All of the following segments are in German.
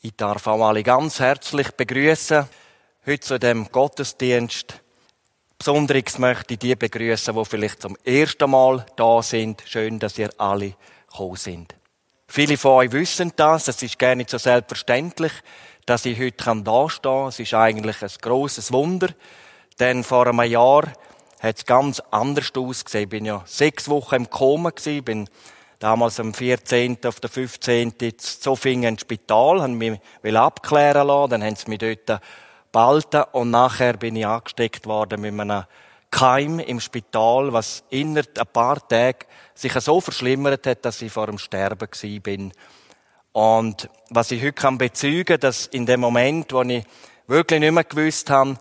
Ich darf auch alle ganz herzlich begrüßen. Heute zu dem Gottesdienst. Besonderes möchte ich die begrüßen, die vielleicht zum ersten Mal da sind. Schön, dass ihr alle gekommen sind. Viele von euch wissen das. Es ist gar nicht so selbstverständlich, dass ich heute da stehen kann. Es ist eigentlich ein grosses Wunder. Denn vor einem Jahr hat es ganz anders ausgesehen. Ich bin ja sechs Wochen im Koma gewesen, bin damals am 14. auf der 15. in Zofingen ins Spital, haben mich abklären lassen, dann haben sie mich dort behalten und nachher bin ich angesteckt worden mit einem Keim im Spital, was innerhalb ein paar Tage sich so verschlimmert hat, dass ich vor dem Sterben bin. Und was ich heute kann bezeugen, dass in dem Moment, wo ich wirklich nicht mehr gewusst habe,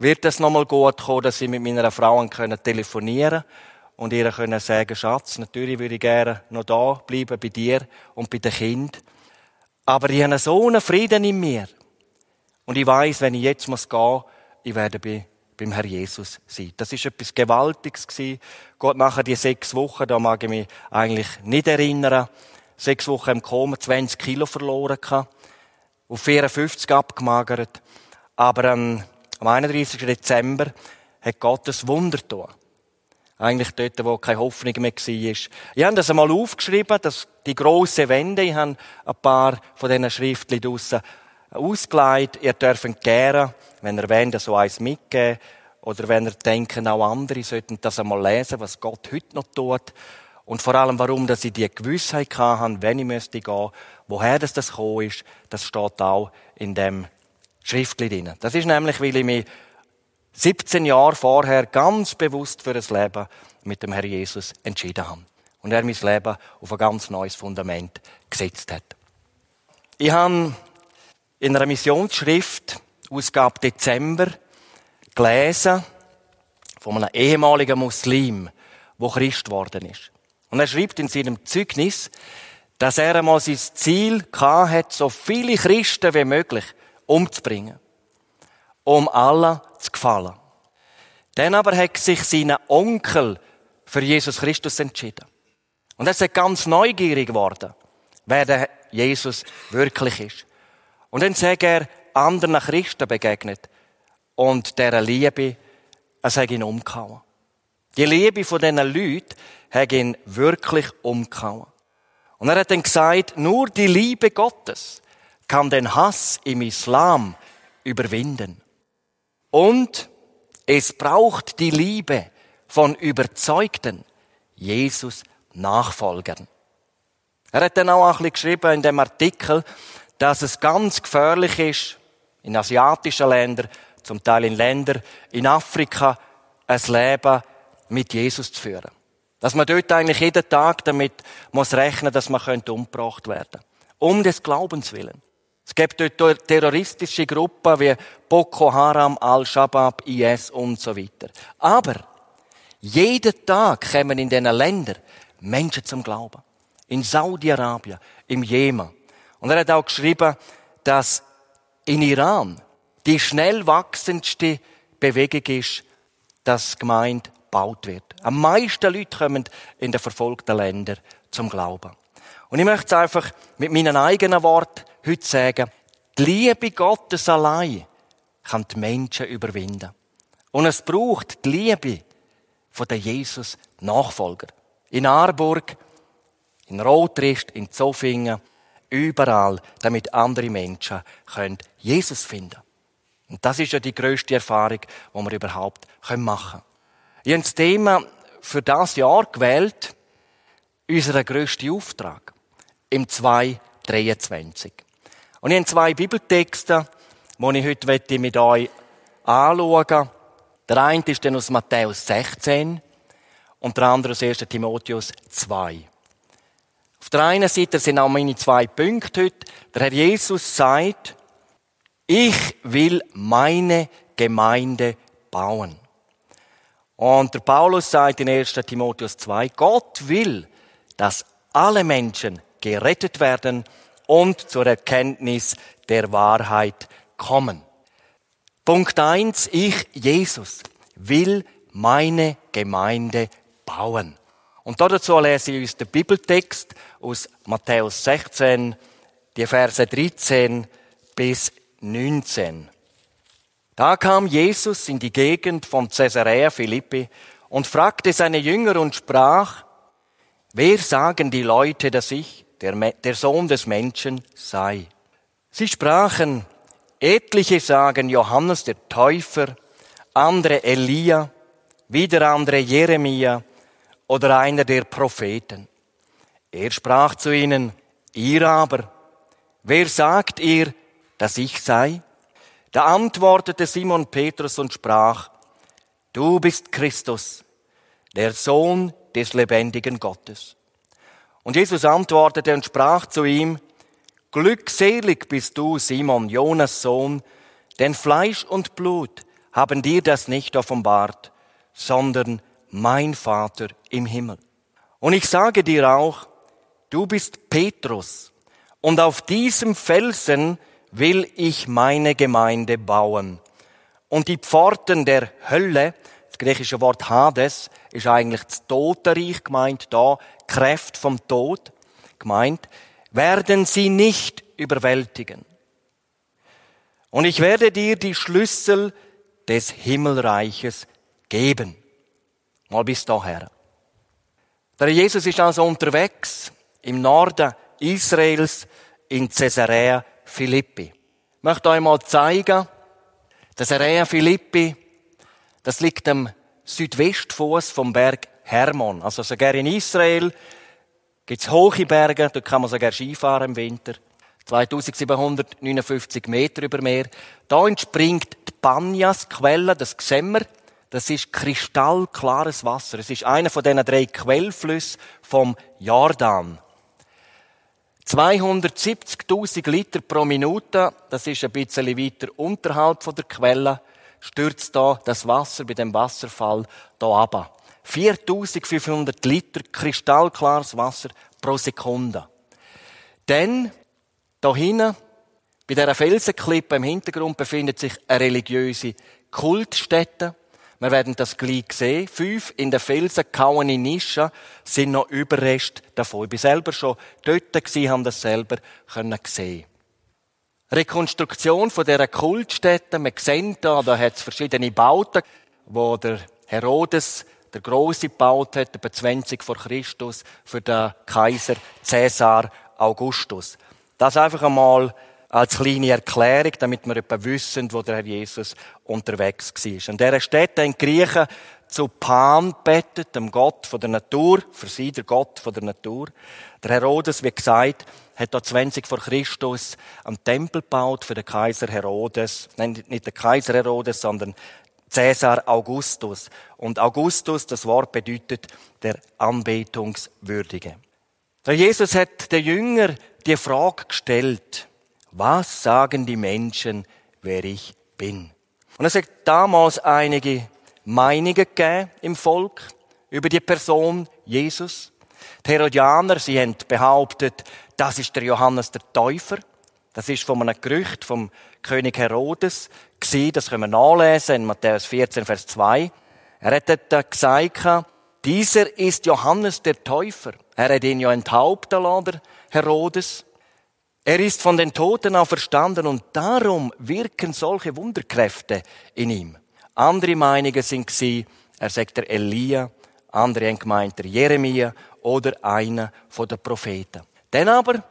wird es nochmal gut kommen, dass ich mit meiner Frau telefonieren konnte und ihr können sagen, Schatz, natürlich würde ich gerne noch da bleiben bei dir und bei den Kind. Aber ich habe so einen Frieden in mir. Und ich weiß, wenn ich jetzt muss gehen, ich werde bei, beim Herr Jesus sein. Das ist etwas Gewaltiges gewesen. Gott nachher die sechs Wochen, da mag ich mich eigentlich nicht erinnern. Sechs Wochen im Koma, 20 Kilo verloren gehabt. Auf 54 abgemagert. Aber am 31. Dezember hat Gott das Wunder getan. Eigentlich dort, wo keine Hoffnung mehr war. Ich habe das einmal aufgeschrieben, dass die grosse Wende, ich habe ein paar von diesen Schriftchen draussen ausgeleitet. Ihr dürft gerne, wenn ihr wollt, so eins mitgeben. Oder wenn ihr denkt, auch andere sollten das einmal lesen, was Gott heute noch tut. Und vor allem, warum, dass ich die Gewissheit hatte, wenn ich müsste gehen, woher das, das gekommen ist, das steht auch in dem Schriftli drin. Das ist nämlich, weil ich mich 17 Jahre vorher ganz bewusst für das Leben mit dem Herr Jesus entschieden habe. Und er mein Leben auf ein ganz neues Fundament gesetzt hat. Ich habe in einer Missionsschrift, Ausgabe Dezember, gelesen von einem ehemaligen Muslim, wo Christ geworden ist. Und er schreibt in seinem Zeugnis, dass er einmal sein Ziel hat, so viele Christen wie möglich umzubringen. Um alle zu gefallen. Dann aber hat sich sein Onkel für Jesus Christus entschieden. Und er ist ganz neugierig geworden, wer der Jesus wirklich ist. Und dann sagt er anderen Christen begegnet und deren Liebe, es hat ihn umgehauen. Die Liebe von diesen Leuten hat ihn wirklich umgehauen. Und er hat dann gesagt, nur die Liebe Gottes kann den Hass im Islam überwinden. Und es braucht die Liebe von überzeugten Jesus Nachfolgern. Er hat dann auch ein bisschen geschrieben in dem Artikel, dass es ganz gefährlich ist, in asiatischen Ländern, zum Teil in Ländern in Afrika, ein Leben mit Jesus zu führen. Dass man dort eigentlich jeden Tag damit muss rechnen, dass man umgebracht werden könnte. Um des Glaubens willen. Es gibt dort terroristische Gruppen wie Boko Haram, Al-Shabaab, IS und so weiter. Aber jeden Tag kommen in diesen Ländern Menschen zum Glauben. In Saudi-Arabien, im Jemen. Und er hat auch geschrieben, dass in Iran die schnell wachsendste Bewegung ist, dass Gemeinde gebaut wird. Am meisten Leute kommen in den verfolgten Ländern zum Glauben. Und ich möchte es einfach mit meinen eigenen Worten heute sagen, die Liebe Gottes allein kann die Menschen überwinden. Und es braucht die Liebe von der Jesus-Nachfolger. In Aarburg, in Rotrist, in Zofingen, überall, damit andere Menschen können Jesus finden Und das ist ja die größte Erfahrung, die wir überhaupt machen können. Ich habe das Thema für das Jahr gewählt, unseren grössten Auftrag im 223. Und ich habe zwei Bibeltexte, die ich heute mit euch anschauen möchte. Der eine ist dann aus Matthäus 16 und der andere aus 1. Timotheus 2. Auf der einen Seite sind auch meine zwei Punkte heute. Der Herr Jesus sagt, ich will meine Gemeinde bauen. Und der Paulus sagt in 1. Timotheus 2, Gott will, dass alle Menschen gerettet werden und zur Erkenntnis der Wahrheit kommen. Punkt eins: Ich, Jesus, will meine Gemeinde bauen. Und dazu lese ich uns den Bibeltext aus Matthäus 16, die Verse 13 bis 19. Da kam Jesus in die Gegend von Caesarea Philippi und fragte seine Jünger und sprach, wer sagen die Leute, dass ich, der, der Sohn des Menschen, sei? Sie sprachen, etliche sagen Johannes der Täufer, andere Elia, wieder andere Jeremia oder einer der Propheten. Er sprach zu ihnen, ihr aber, wer sagt ihr, dass ich sei? Da antwortete Simon Petrus und sprach, du bist Christus, der Sohn des lebendigen Gottes. Und Jesus antwortete und sprach zu ihm, Glückselig bist du, Simon, Jonas Sohn, denn Fleisch und Blut haben dir das nicht offenbart, sondern mein Vater im Himmel. Und ich sage dir auch, du bist Petrus, und auf diesem Felsen will ich meine Gemeinde bauen. Und die Pforten der Hölle, das griechische Wort Hades, ist eigentlich das Totenreich gemeint, da Kraft vom Tod gemeint, werden sie nicht überwältigen. Und ich werde dir die Schlüssel des Himmelreiches geben. Mal bis daher. Der Jesus ist also unterwegs im Norden Israels in Caesarea Philippi. Ich möchte euch mal zeigen, Caesarea Philippi, das liegt am Südwestfuß vom Berg Hermon. Also sogar in Israel gibt's hohe Berge, dort kann man sogar Skifahren im Winter. 2759 Meter über Meer. Da entspringt die Banyas-Quelle, das sehen wir. Das ist kristallklares Wasser. Es ist einer von diesen drei Quellflüssen vom Jordan. 270.000 Liter pro Minute, das ist ein bisschen weiter unterhalb von der Quelle, stürzt da das Wasser bei dem Wasserfall da ab. 4500 Liter kristallklares Wasser pro Sekunde. Dann, da hinten, bei dieser Felsenklippe im Hintergrund befindet sich eine religiöse Kultstätte. Wir werden das gleich sehen. Fünf in den Felsen gehauene Nischen sind noch Überreste davon. Ich bin selber schon dort gewesen, haben das selber können sehen. Rekonstruktion von dieser Kultstätte. Wir sehen da, da hat es verschiedene Bauten, wo der Herodes der Große gebaut hat, etwa 20 vor Christus, für den Kaiser Caesar Augustus. Das einfach einmal als kleine Erklärung, damit wir etwa wissen, wo der Herr Jesus unterwegs war. An dieser Stätte in Griechen zu Pan bettet, dem Gott von der Natur, für sie der Gott von der Natur. Der Herodes, wie gesagt, hat da 20 vor Christus einen Tempel gebaut für den Kaiser Herodes. Nein, nicht der Kaiser Herodes, sondern Cäsar Augustus. Und Augustus, das Wort bedeutet der Anbetungswürdige. Der Jesus hat der Jünger die Frage gestellt, was sagen die Menschen, wer ich bin? Und es hat damals einige Meinungen gegeben im Volk über die Person Jesus. Die Herodianer, sie haben behauptet, das ist der Johannes der Täufer. Das ist von einem Gerücht vom König Herodes gewesen. Das können wir nachlesen in Matthäus 14, Vers 2. Er hat dort gesagt, dieser ist Johannes der Täufer. Er hat ihn ja enthaupten lassen, Herodes. Er ist von den Toten auferstanden und darum wirken solche Wunderkräfte in ihm. Andere Meinungen sind sie, er sagt der Elia, andere haben gemeint der Jeremia oder einer von den Propheten. Dann aber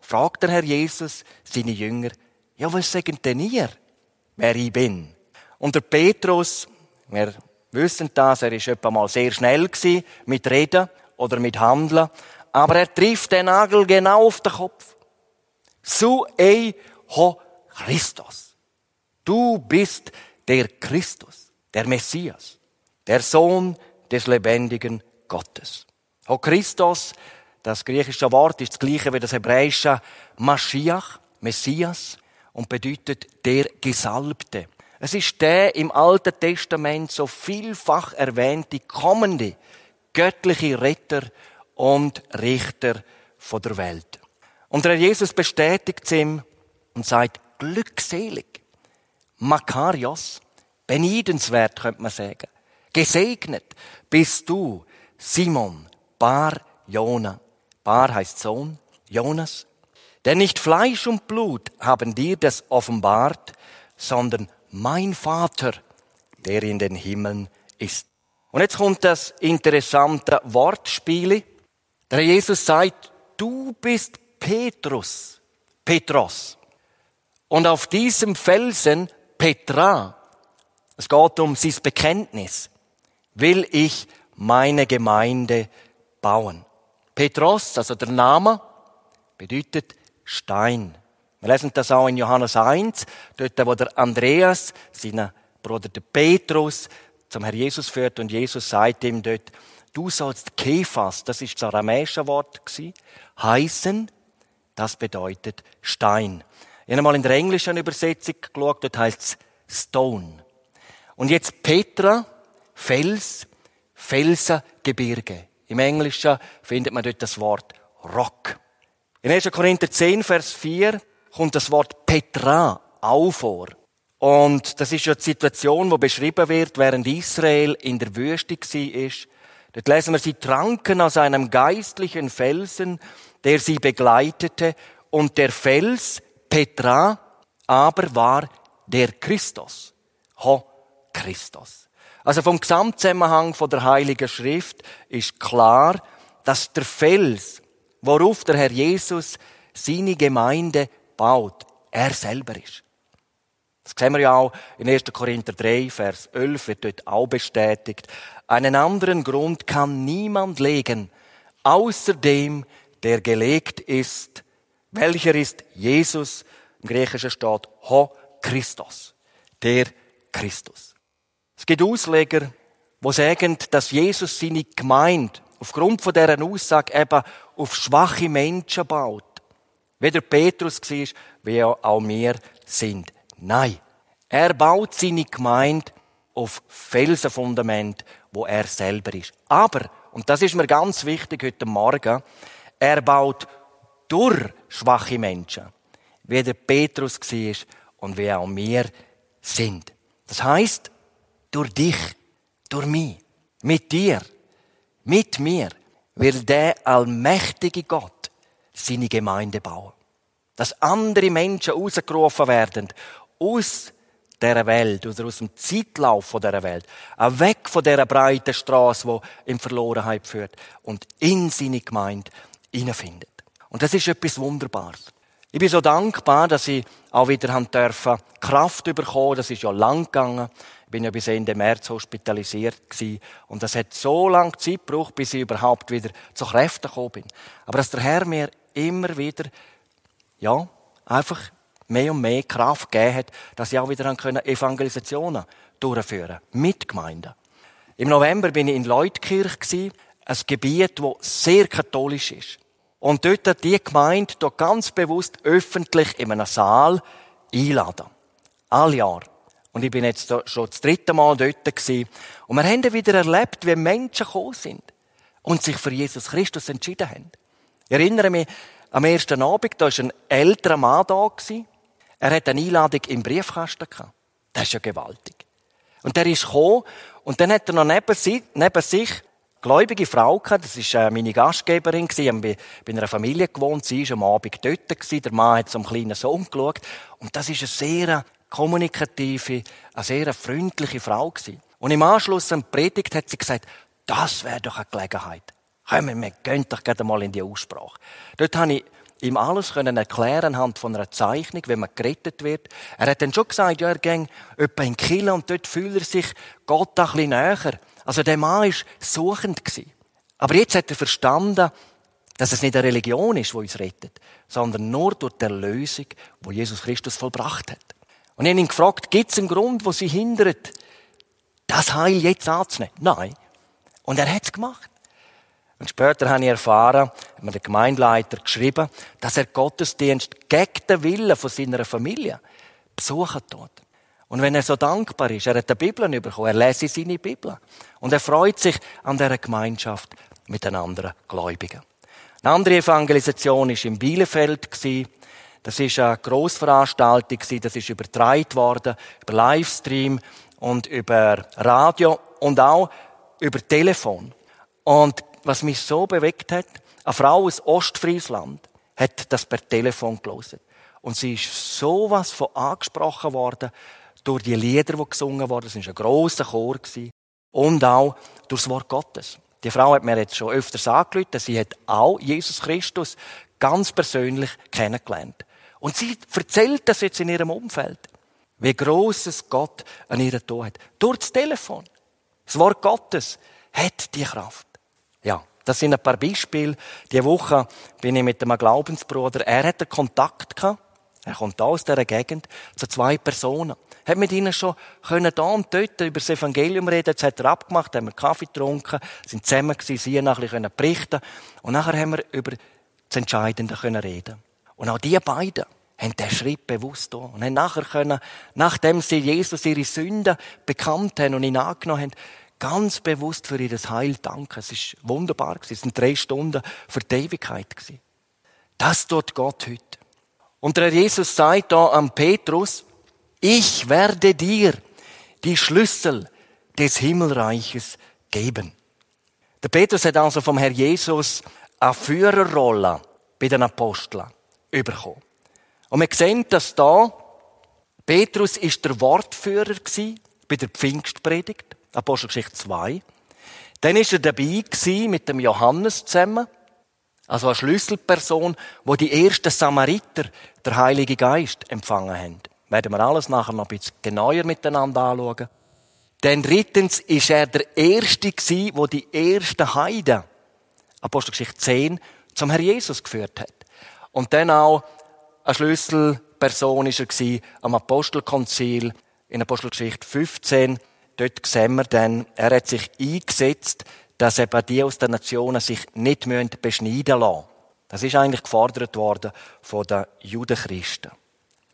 fragt der Herr Jesus seine Jünger, ja, was sagen denn ihr, wer ich bin? Und der Petrus, wir wissen das, er ist etwa mal sehr schnell gewesen mit Reden oder mit Handeln, aber er trifft den Nagel genau auf den Kopf. Su ei ho Christus. Du bist der Christus, der Messias, der Sohn des lebendigen Gottes. Ho Christus, das griechische Wort ist das gleiche wie das hebräische Mashiach, Messias, und bedeutet der Gesalbte. Es ist der im Alten Testament so vielfach erwähnte kommende göttliche Retter und Richter von der Welt. Und der Jesus bestätigt es ihm und sagt, glückselig, Makarios, beneidenswert, könnte man sagen. Gesegnet bist du, Simon, Bar Jona. Bar heißt Sohn, Jonas. Denn nicht Fleisch und Blut haben dir das offenbart, sondern mein Vater, der in den Himmeln ist. Und jetzt kommt das interessante Wortspiel. Der Jesus sagt, du bist Petrus, Petros. Und auf diesem Felsen, Petra, es geht um sein Bekenntnis, will ich meine Gemeinde bauen. Petros, also der Name, bedeutet Stein. Wir lesen das auch in Johannes 1, dort, wo der Andreas, seinen Bruder der Petrus, zum Herr Jesus führt und Jesus sagt ihm dort, du sollst Kephas, das ist das aramäische Wort heißen, das bedeutet Stein. Ich habe mal in der englischen Übersetzung geschaut, dort heißt es Stone. Und jetzt Petra, Fels, Felsengebirge. Im Englischen findet man dort das Wort Rock. In 1. Korinther 10, Vers 4 kommt das Wort Petra auch vor. Und das ist ja die Situation, wo beschrieben wird, während Israel in der Wüste war. Dort lesen wir, sie tranken aus einem geistlichen Felsen, der sie begleitete, und der Fels, Petra aber war der Christus. Ho, Christus. Also vom Gesamtzusammenhang von der Heiligen Schrift ist klar, dass der Fels, worauf der Herr Jesus seine Gemeinde baut, er selber ist. Das sehen wir ja auch in 1. Korinther 3, Vers 11 wird dort auch bestätigt. Einen anderen Grund kann niemand legen, außer dem, der gelegt ist, welcher ist Jesus, im Griechischen steht Ho Christus, der Christus. Es gibt Ausleger, die sagen, dass Jesus seine Gemeinde aufgrund von deren Aussage eben auf schwache Menschen baut. Wie der Petrus war, wie auch wir sind. Nein. Er baut seine Gemeinde auf Felsenfundament, wo er selber ist. Aber, und das ist mir ganz wichtig heute Morgen, er baut durch schwache Menschen, wie der Petrus war und wie auch wir sind. Das heißt, durch dich, durch mich, mit dir, mit mir, wird der allmächtige Gott seine Gemeinde bauen. Dass andere Menschen rausgerufen werden aus dieser Welt, oder aus dem Zeitlauf von dieser Welt, auch weg von dieser breiten Straße, die in Verlorenheit führt, und in seine Gemeinde hineinfindet. Und das ist etwas Wunderbares. Ich bin so dankbar, dass ich auch wieder haben dürfen Kraft bekommen. Das ist ja lang gegangen. Ich bin ja bis Ende März hospitalisiert gewesen. Und das hat so lange Zeit gebraucht, bis ich überhaupt wieder zu Kräften gekommen bin. Aber dass der Herr mir immer wieder, ja, einfach mehr und mehr Kraft gegeben hat, dass ich auch wieder Evangelisationen durchführen mit Gemeinden. Im November bin ich in Leutkirch, ein Gebiet, das sehr katholisch ist. Und dort die Gemeinde dort ganz bewusst öffentlich in einem Saal einladen. All Jahr. Und ich bin jetzt schon das dritte Mal dort gewesen. Und wir haben wieder erlebt, wie Menschen gekommen sind und sich für Jesus Christus entschieden haben. Ich erinnere mich am ersten Abend, da war ein älterer Mann da. Gewesen. Er hat eine Einladung im Briefkasten gehabt. Das ist ja gewaltig. Und der ist gekommen und dann hat er noch neben sich, neben sich gläubige Frau gehabt, das war äh, meine Gastgeberin, ich habe bei einer Familie gewohnt, sie war am Abend dort, der Mann hat zum kleinen Sohn geschaut und das ist eine sehr kommunikative, eine sehr freundliche Frau gewesen. Und im Anschluss an die Predigt hat sie gesagt, das wäre doch eine Gelegenheit. Kommen wir, gehen doch gerade mal in die Aussprache. Dort habe ich ihm alles können erklären anhand von einer Zeichnung, wenn man gerettet wird. Er hat dann schon gesagt, ja, er ging etwa in Kille und dort fühlt er sich Gott ein bisschen näher. Also der Mann war suchend. Aber jetzt hat er verstanden, dass es nicht eine Religion ist, die uns rettet, sondern nur durch die Erlösung, die Jesus Christus vollbracht hat. Und ich habe ihn gefragt, gibt es einen Grund, wo sie hindert, das Heil jetzt anzunehmen? Nein. Und er hat es gemacht. Und später habe ich erfahren, hat mir der Gemeindeleiter geschrieben, dass er Gottesdienst gegen den Willen von seiner Familie besuchen tut. Und wenn er so dankbar ist, er hat die Bibel bekommen, er lese seine Bibel. Und er freut sich an dieser Gemeinschaft mit den anderen Gläubigen. Eine andere Evangelisation war in Bielefeld. Das war eine Grossveranstaltung, das ist übertragen worden, über Livestream und über Radio und auch über Telefon. Und was mich so bewegt hat, eine Frau aus Ostfriesland hat das per Telefon gelesen. Und sie ist sowas von angesprochen worden durch die Lieder, die gesungen wurden. Es war ein grosser Chor. Und auch durch das Wort Gottes. Die Frau hat mir jetzt schon öfters angerufen, sie hat auch Jesus Christus ganz persönlich kennengelernt. Und sie erzählt das jetzt in ihrem Umfeld. Wie großes Gott an ihr Tod hat. Durch das Telefon. Das Wort Gottes hat die Kraft. Ja, das sind ein paar Beispiele. Die Woche bin ich mit einem Glaubensbruder, er hatte Kontakt gehabt. Er kommt aus dieser Gegend zu zwei Personen. Hat mit ihnen schon können da und dort über das Evangelium reden. Jetzt hat er abgemacht, haben wir Kaffee getrunken, sind zusammen gewesen, sie nachher können berichten. Und nachher haben wir über das Entscheidende können reden. Und auch die beiden haben den Schritt bewusst getan und haben nachher können, nachdem sie Jesus ihre Sünden bekannt haben und ihn angenommen haben, ganz bewusst für ihr Heil danken. Es ist wunderbar. Es sind drei Stunden für die Ewigkeit. Das tut Gott heute. Und der Jesus sagt da am Petrus, ich werde dir die Schlüssel des Himmelreiches geben. Der Petrus hat also vom Herr Jesus eine Führerrolle bei den Aposteln bekommen. Und wir sehen, dass da Petrus ist der Wortführer bei der Pfingstpredigt, Apostelgeschichte 2. Dann ist er dabei mit dem Johannes zusammen, also eine Schlüsselperson, wo die ersten Samariter der Heilige Geist empfangen haben. Werden wir alles nachher noch ein bisschen genauer miteinander anschauen. Denn drittens ist er der Erste gewesen, wo die ersten Heiden, Apostelgeschichte 10, zum Herr Jesus geführt hat. Und dann auch eine Schlüsselperson ist er gewesen, am Apostelkonzil in Apostelgeschichte 15. Dort sehen wir dann, er hat sich eingesetzt, dass eben die aus den Nationen sich nicht beschneiden lassen. Das ist eigentlich gefordert worden von den Judenchristen.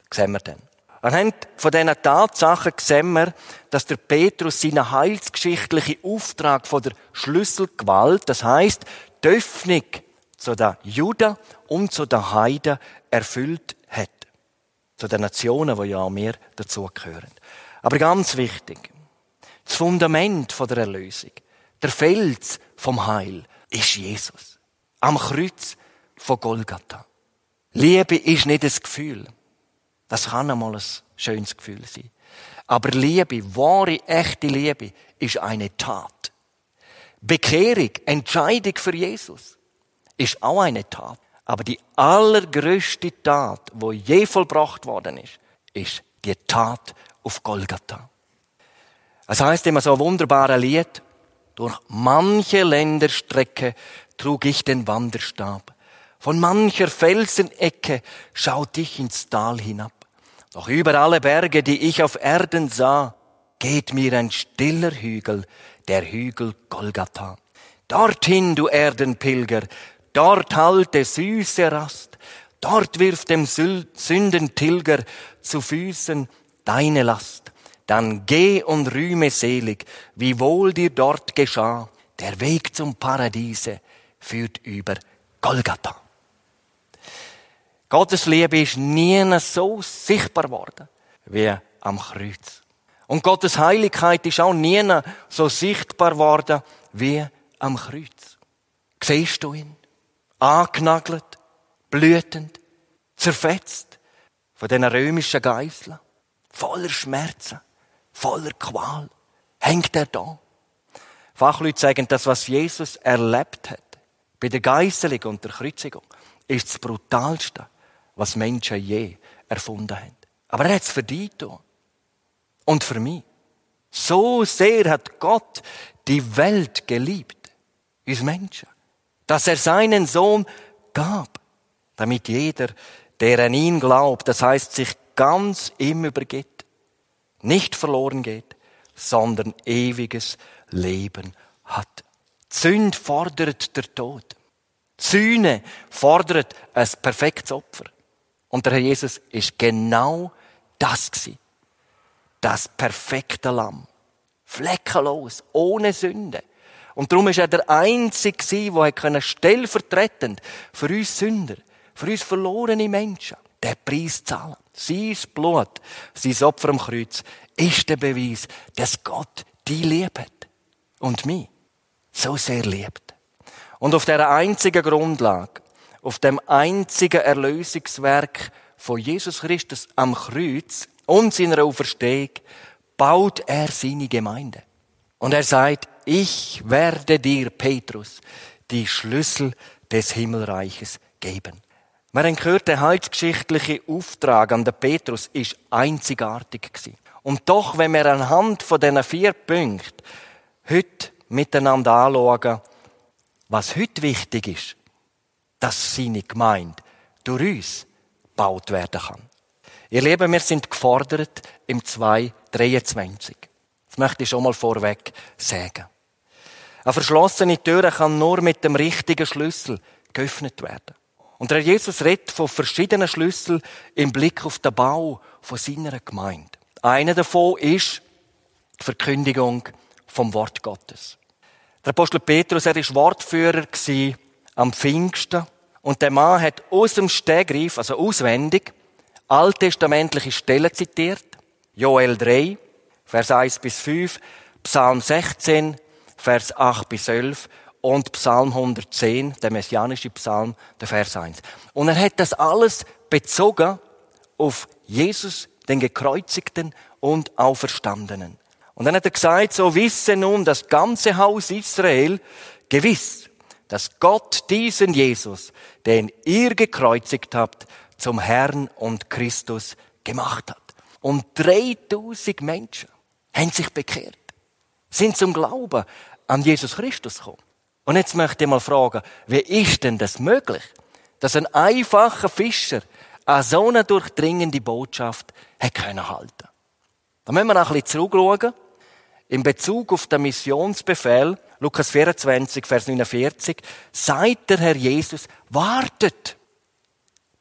Das sehen wir dann. Anhand von diesen Tatsachen sehen wir, dass der Petrus seinen heilsgeschichtlichen Auftrag von der Schlüsselgewalt, das heißt die Öffnung zu den Juden und zu den Heiden erfüllt hat. Zu den Nationen, die ja auch mehr dazugehören. Aber ganz wichtig, das Fundament der Erlösung, der Fels vom Heil ist Jesus. Am Kreuz von Golgatha. Liebe ist nicht ein Gefühl. Das kann einmal ein schönes Gefühl sein. Aber Liebe, wahre, echte Liebe, ist eine Tat. Bekehrung, Entscheidung für Jesus, ist auch eine Tat. Aber die allergrößte Tat, wo je vollbracht worden ist, ist die Tat auf Golgatha. Es heißt immer so ein wunderbares Lied, durch manche Länderstrecke trug ich den Wanderstab. Von mancher Felsenecke schaut ich ins Tal hinab. Doch über alle Berge, die ich auf Erden sah, geht mir ein stiller Hügel, der Hügel Golgatha. Dorthin, du Erdenpilger, dort halte süße Rast, dort wirft dem Sündentilger zu Füßen deine Last. Dann geh und rühme selig, wie wohl dir dort geschah. Der Weg zum Paradiese führt über Golgatha. Gottes Liebe ist nie so sichtbar geworden wie am Kreuz. Und Gottes Heiligkeit ist auch nie so sichtbar geworden wie am Kreuz. Siehst du ihn? Angenagelt, blütend, zerfetzt von den römischen Geißeln, voller Schmerzen, voller Qual, hängt er da. Fachleute sagen, das, was Jesus erlebt hat, bei der Geißelung und der Kreuzigung, ist das Brutalste, was Menschen je erfunden haben. Aber er hat es getan. Und für mich. So sehr hat Gott die Welt geliebt, uns Menschen, dass er seinen Sohn gab, damit jeder, der an ihn glaubt, das heißt sich ganz ihm übergibt, nicht verloren geht, sondern ewiges Leben hat. Sünd fordert der Tod. Sühne fordert ein perfektes Opfer. Und der Herr Jesus ist genau das gewesen. Das perfekte Lamm. Fleckenlos, ohne Sünde. Und darum ist er der Einzige gewesen, der stellvertretend für uns Sünder, für uns verlorene Menschen, den Preis zahlen. Sein Blut, sein Opfer am Kreuz, ist der Beweis, dass Gott die liebt. Und mich so sehr liebt. Und auf dieser einzigen Grundlage auf dem einzigen Erlösungswerk von Jesus Christus am Kreuz und seiner Auferstehung, baut er seine Gemeinde. Und er sagt, ich werde dir, Petrus, die Schlüssel des Himmelreiches geben. Wir haben gehört, der heilsgeschichtliche Auftrag an den Petrus ist einzigartig gewesen. Und doch, wenn wir anhand von diesen vier Punkten heute miteinander anschauen, was heute wichtig ist, dass seine Gemeinde durch uns gebaut werden kann. Ihr Lieben, wir sind gefordert im 223. Das möchte ich schon mal vorweg sagen. Eine verschlossene Tür kann nur mit dem richtigen Schlüssel geöffnet werden. Und der Jesus redet von verschiedenen Schlüsseln im Blick auf den Bau von seiner Gemeinde. Einer davon ist die Verkündigung vom Wort Gottes. Der Apostel Petrus, er ist Wortführer am Pfingsten. Und der Mann hat aus dem Stegreif, also auswendig, alttestamentliche Stellen zitiert. Joel 3, Vers 1 bis 5, Psalm 16, Vers 8 bis 11 und Psalm 110, der messianische Psalm, der Vers 1. Und er hat das alles bezogen auf Jesus, den Gekreuzigten und Auferstandenen. Und dann hat er gesagt, so wisse nun das ganze Haus Israel gewiss, dass Gott diesen Jesus, den ihr gekreuzigt habt, zum Herrn und Christus gemacht hat. Und 3000 Menschen haben sich bekehrt, sind zum Glauben an Jesus Christus gekommen. Und jetzt möchte ich mal fragen, wie ist denn das möglich, dass ein einfacher Fischer eine so eine durchdringende Botschaft können halten? Da müssen wir noch ein bisschen zurückschauen in Bezug auf den Missionsbefehl, Lukas 24, Vers 49, sagt der Herr Jesus, wartet,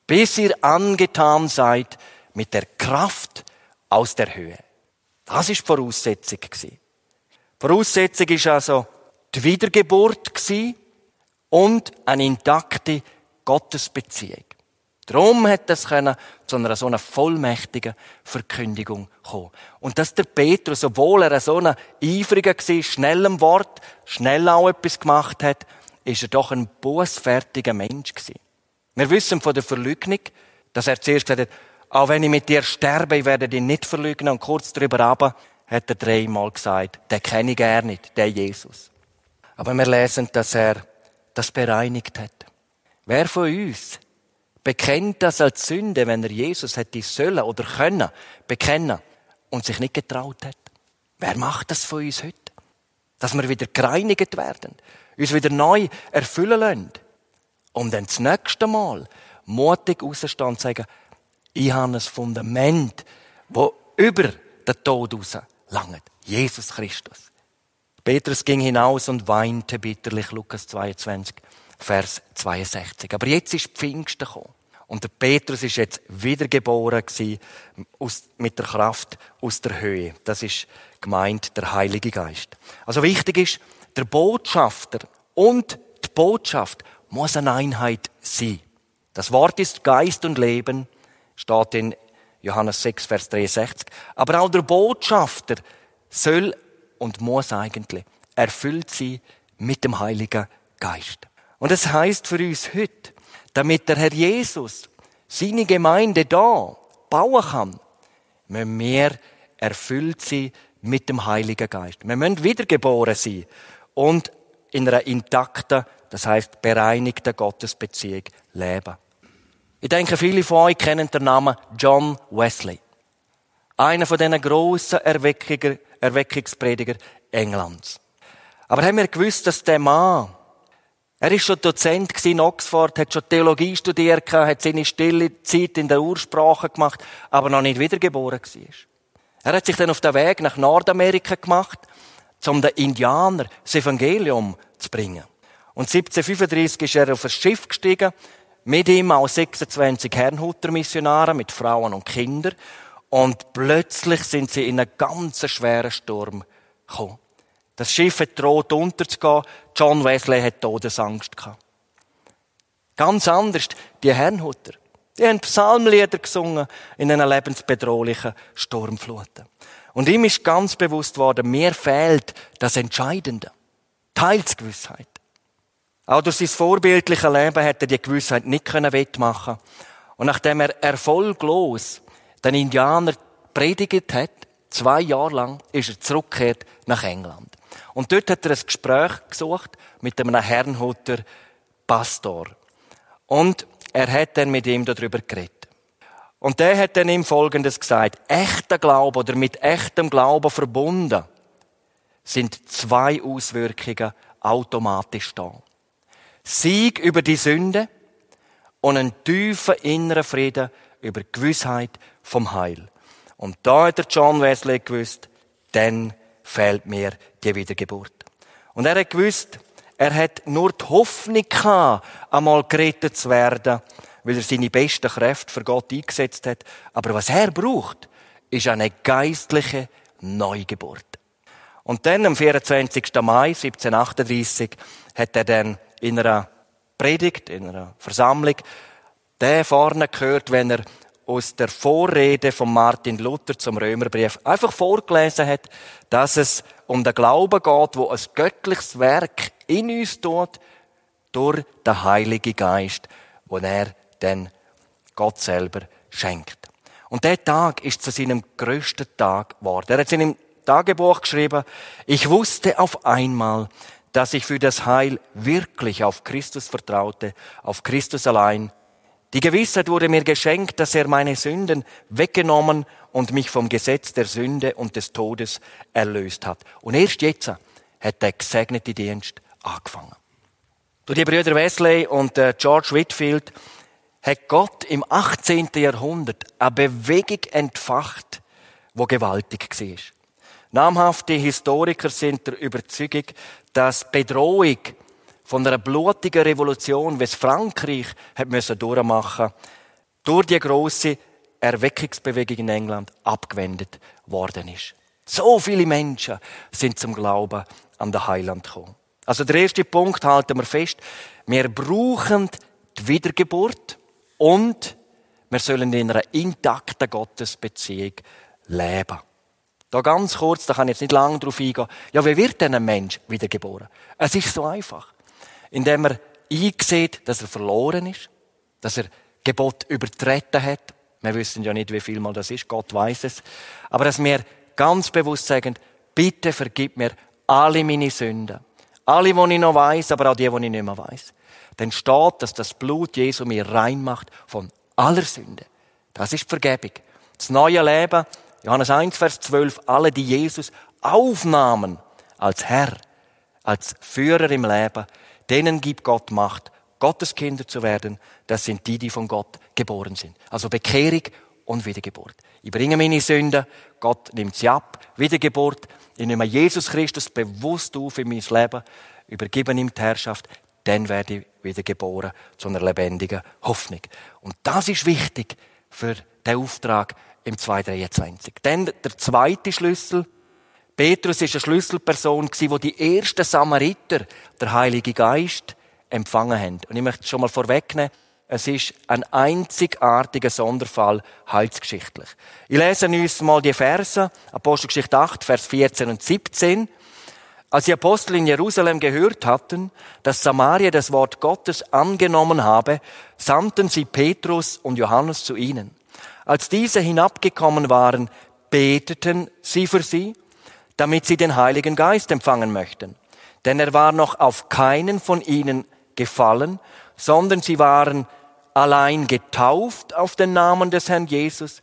bis ihr angetan seid mit der Kraft aus der Höhe. Das ist die Voraussetzung. Die Voraussetzung ist also die Wiedergeburt und eine intakte Gottesbeziehung. Darum hat es können zu einer so einer vollmächtigen Verkündigung kommen. Und dass der Petrus, obwohl er so ein eifriger war, schnell im Wort, schnell auch etwas gemacht hat, ist er doch ein bußfertiger Mensch gewesen. Wir wissen von der Verleugnung, dass er zuerst gesagt hat, auch wenn ich mit dir sterbe, ich werde dich nicht verleugnen. Und kurz darüber aber hat er dreimal gesagt, den kenne ich gar nicht, der Jesus. Aber wir lesen, dass er das bereinigt hat. Wer von uns bekennt das als Sünde, wenn er Jesus hätte sollen oder können bekennen und sich nicht getraut hat. Wer macht das von uns heute? Dass wir wieder gereinigt werden, uns wieder neu erfüllen lassen, um dann das nächste Mal mutig rauszustehen und zu sagen, ich habe ein Fundament, wo über den Tod raus langt. Jesus Christus. Petrus ging hinaus und weinte bitterlich, Lukas 22. Vers 62. Aber jetzt ist Pfingsten gekommen. Und der Petrus ist jetzt wiedergeboren aus, mit der Kraft aus der Höhe. Das ist gemeint der Heilige Geist. Also wichtig ist, der Botschafter und die Botschaft muss eine Einheit sein. Das Wort ist Geist und Leben, steht in Johannes 6, Vers 63. Aber auch der Botschafter soll und muss eigentlich erfüllt sein mit dem Heiligen Geist. Und das heißt für uns heute, damit der Herr Jesus seine Gemeinde da bauen kann, müssen wir erfüllt sein mit dem Heiligen Geist. Wir müssen wiedergeboren sein und in einer intakten, das heißt bereinigten Gottesbeziehung leben. Ich denke, viele von euch kennen den Namen John Wesley. Einer von diesen grossen Erweckungsprediger Englands. Aber haben wir gewusst, dass der Mann er ist schon Dozent in Oxford, hat schon Theologie studiert, hat seine stille Zeit in der Ursprache gemacht, aber noch nicht wiedergeboren war. Er hat sich dann auf den Weg nach Nordamerika gemacht, um den Indianern das Evangelium zu bringen. Und 1735 ist er auf ein Schiff gestiegen, mit ihm auch 26 Herrnhuter Missionare mit Frauen und Kindern. Und plötzlich sind sie in einen ganz schweren Sturm gekommen. Das Schiff hat droht unterzugehen. John Wesley hat Todesangst gehabt. Ganz anders, die Herrnhuter. Die haben Psalmlieder gesungen in einer lebensbedrohlichen Sturmfluten. Und ihm ist ganz bewusst worden, mir fehlt das Entscheidende. Teilsgewissheit. Auch durch sein vorbildliches Leben hat er die Gewissheit nicht wettmachen Und nachdem er erfolglos den Indianer predigt hat, zwei Jahre lang, ist er zurückgekehrt nach England. Und dort hat er ein Gespräch gesucht mit einem Herrnhuter Pastor. Und er hat dann mit ihm darüber geredet. Und der hat dann ihm Folgendes gesagt. Echter Glaube oder mit echtem Glauben verbunden sind zwei Auswirkungen automatisch da. Sieg über die Sünde und ein tiefer innerer Frieden über Gewissheit vom Heil. Und da hat der John Wesley gewusst, dann fehlt mir die Wiedergeburt. Und er hat gewusst, er hat nur die Hoffnung gehabt, einmal gerettet zu werden, weil er seine besten Kräfte für Gott eingesetzt hat. Aber was er braucht, ist eine geistliche Neugeburt. Und dann, am 24. Mai 1738, hat er dann in einer Predigt, in einer Versammlung, der vorne gehört, wenn er aus der Vorrede von Martin Luther zum Römerbrief einfach vorgelesen hat, dass es um den Glauben geht, wo ein göttliches Werk in uns tut, durch den Heiligen Geist, wo er dann Gott selber schenkt. Und der Tag ist zu seinem größten Tag geworden. Er hat in seinem Tagebuch geschrieben, ich wusste auf einmal, dass ich für das Heil wirklich auf Christus vertraute, auf Christus allein. Die Gewissheit wurde mir geschenkt, dass er meine Sünden weggenommen und mich vom Gesetz der Sünde und des Todes erlöst hat. Und erst jetzt hat der gesegnete Dienst angefangen. Durch die Brüder Wesley und äh, George Whitfield hat Gott im 18. Jahrhundert eine Bewegung entfacht, wo gewaltig war. Namhafte Historiker sind der Überzeugung, dass Bedrohung von einer blutigen Revolution, wie es Frankreich hat müssen durchmachen, durch die große Erweckungsbewegung in England abgewendet worden ist. So viele Menschen sind zum Glauben an den Heiland gekommen. Also der erste Punkt halten wir fest. Wir brauchen die Wiedergeburt und wir sollen in einer intakten Gottesbeziehung leben. Da ganz kurz, da kann ich jetzt nicht lange drauf eingehen. Ja, wie wird denn ein Mensch wiedergeboren? Es ist so einfach. Indem er einsieht, dass er verloren ist, dass er Gebot übertreten hat. Wir wissen ja nicht, wie viel mal das ist, Gott weiß es. Aber dass wir ganz bewusst sagen, bitte vergib mir alle meine Sünden. Alle, die ich noch weiß, aber auch die, die ich nicht mehr weiß. Dann steht, dass das Blut Jesu mir reinmacht von aller Sünde. Das ist Vergebung. Das neue Leben, Johannes 1, Vers 12, alle, die Jesus aufnahmen als Herr, als Führer im Leben, denen gibt Gott Macht, Gottes Kinder zu werden. Das sind die, die von Gott geboren sind. Also Bekehrung und Wiedergeburt. Ich bringe meine Sünden, Gott nimmt sie ab. Wiedergeburt, ich nehme Jesus Christus bewusst auf in mein Leben, übergebe ihm die Herrschaft, dann werde ich wieder geboren zu einer lebendigen Hoffnung. Und das ist wichtig für den Auftrag im 223. Dann der zweite Schlüssel. Petrus ist eine Schlüsselperson, die die ersten Samariter, der Heilige Geist, empfangen haben. Und ich möchte schon mal vorwegnehmen, es ist ein einzigartiger Sonderfall heilsgeschichtlich. Ich lese uns mal die Verse, Apostelgeschichte 8, Vers 14 und 17. Als die Apostel in Jerusalem gehört hatten, dass Samaria das Wort Gottes angenommen habe, sandten sie Petrus und Johannes zu ihnen. Als diese hinabgekommen waren, beteten sie für sie, damit sie den Heiligen Geist empfangen möchten. Denn er war noch auf keinen von ihnen gefallen, sondern sie waren allein getauft auf den Namen des Herrn Jesus.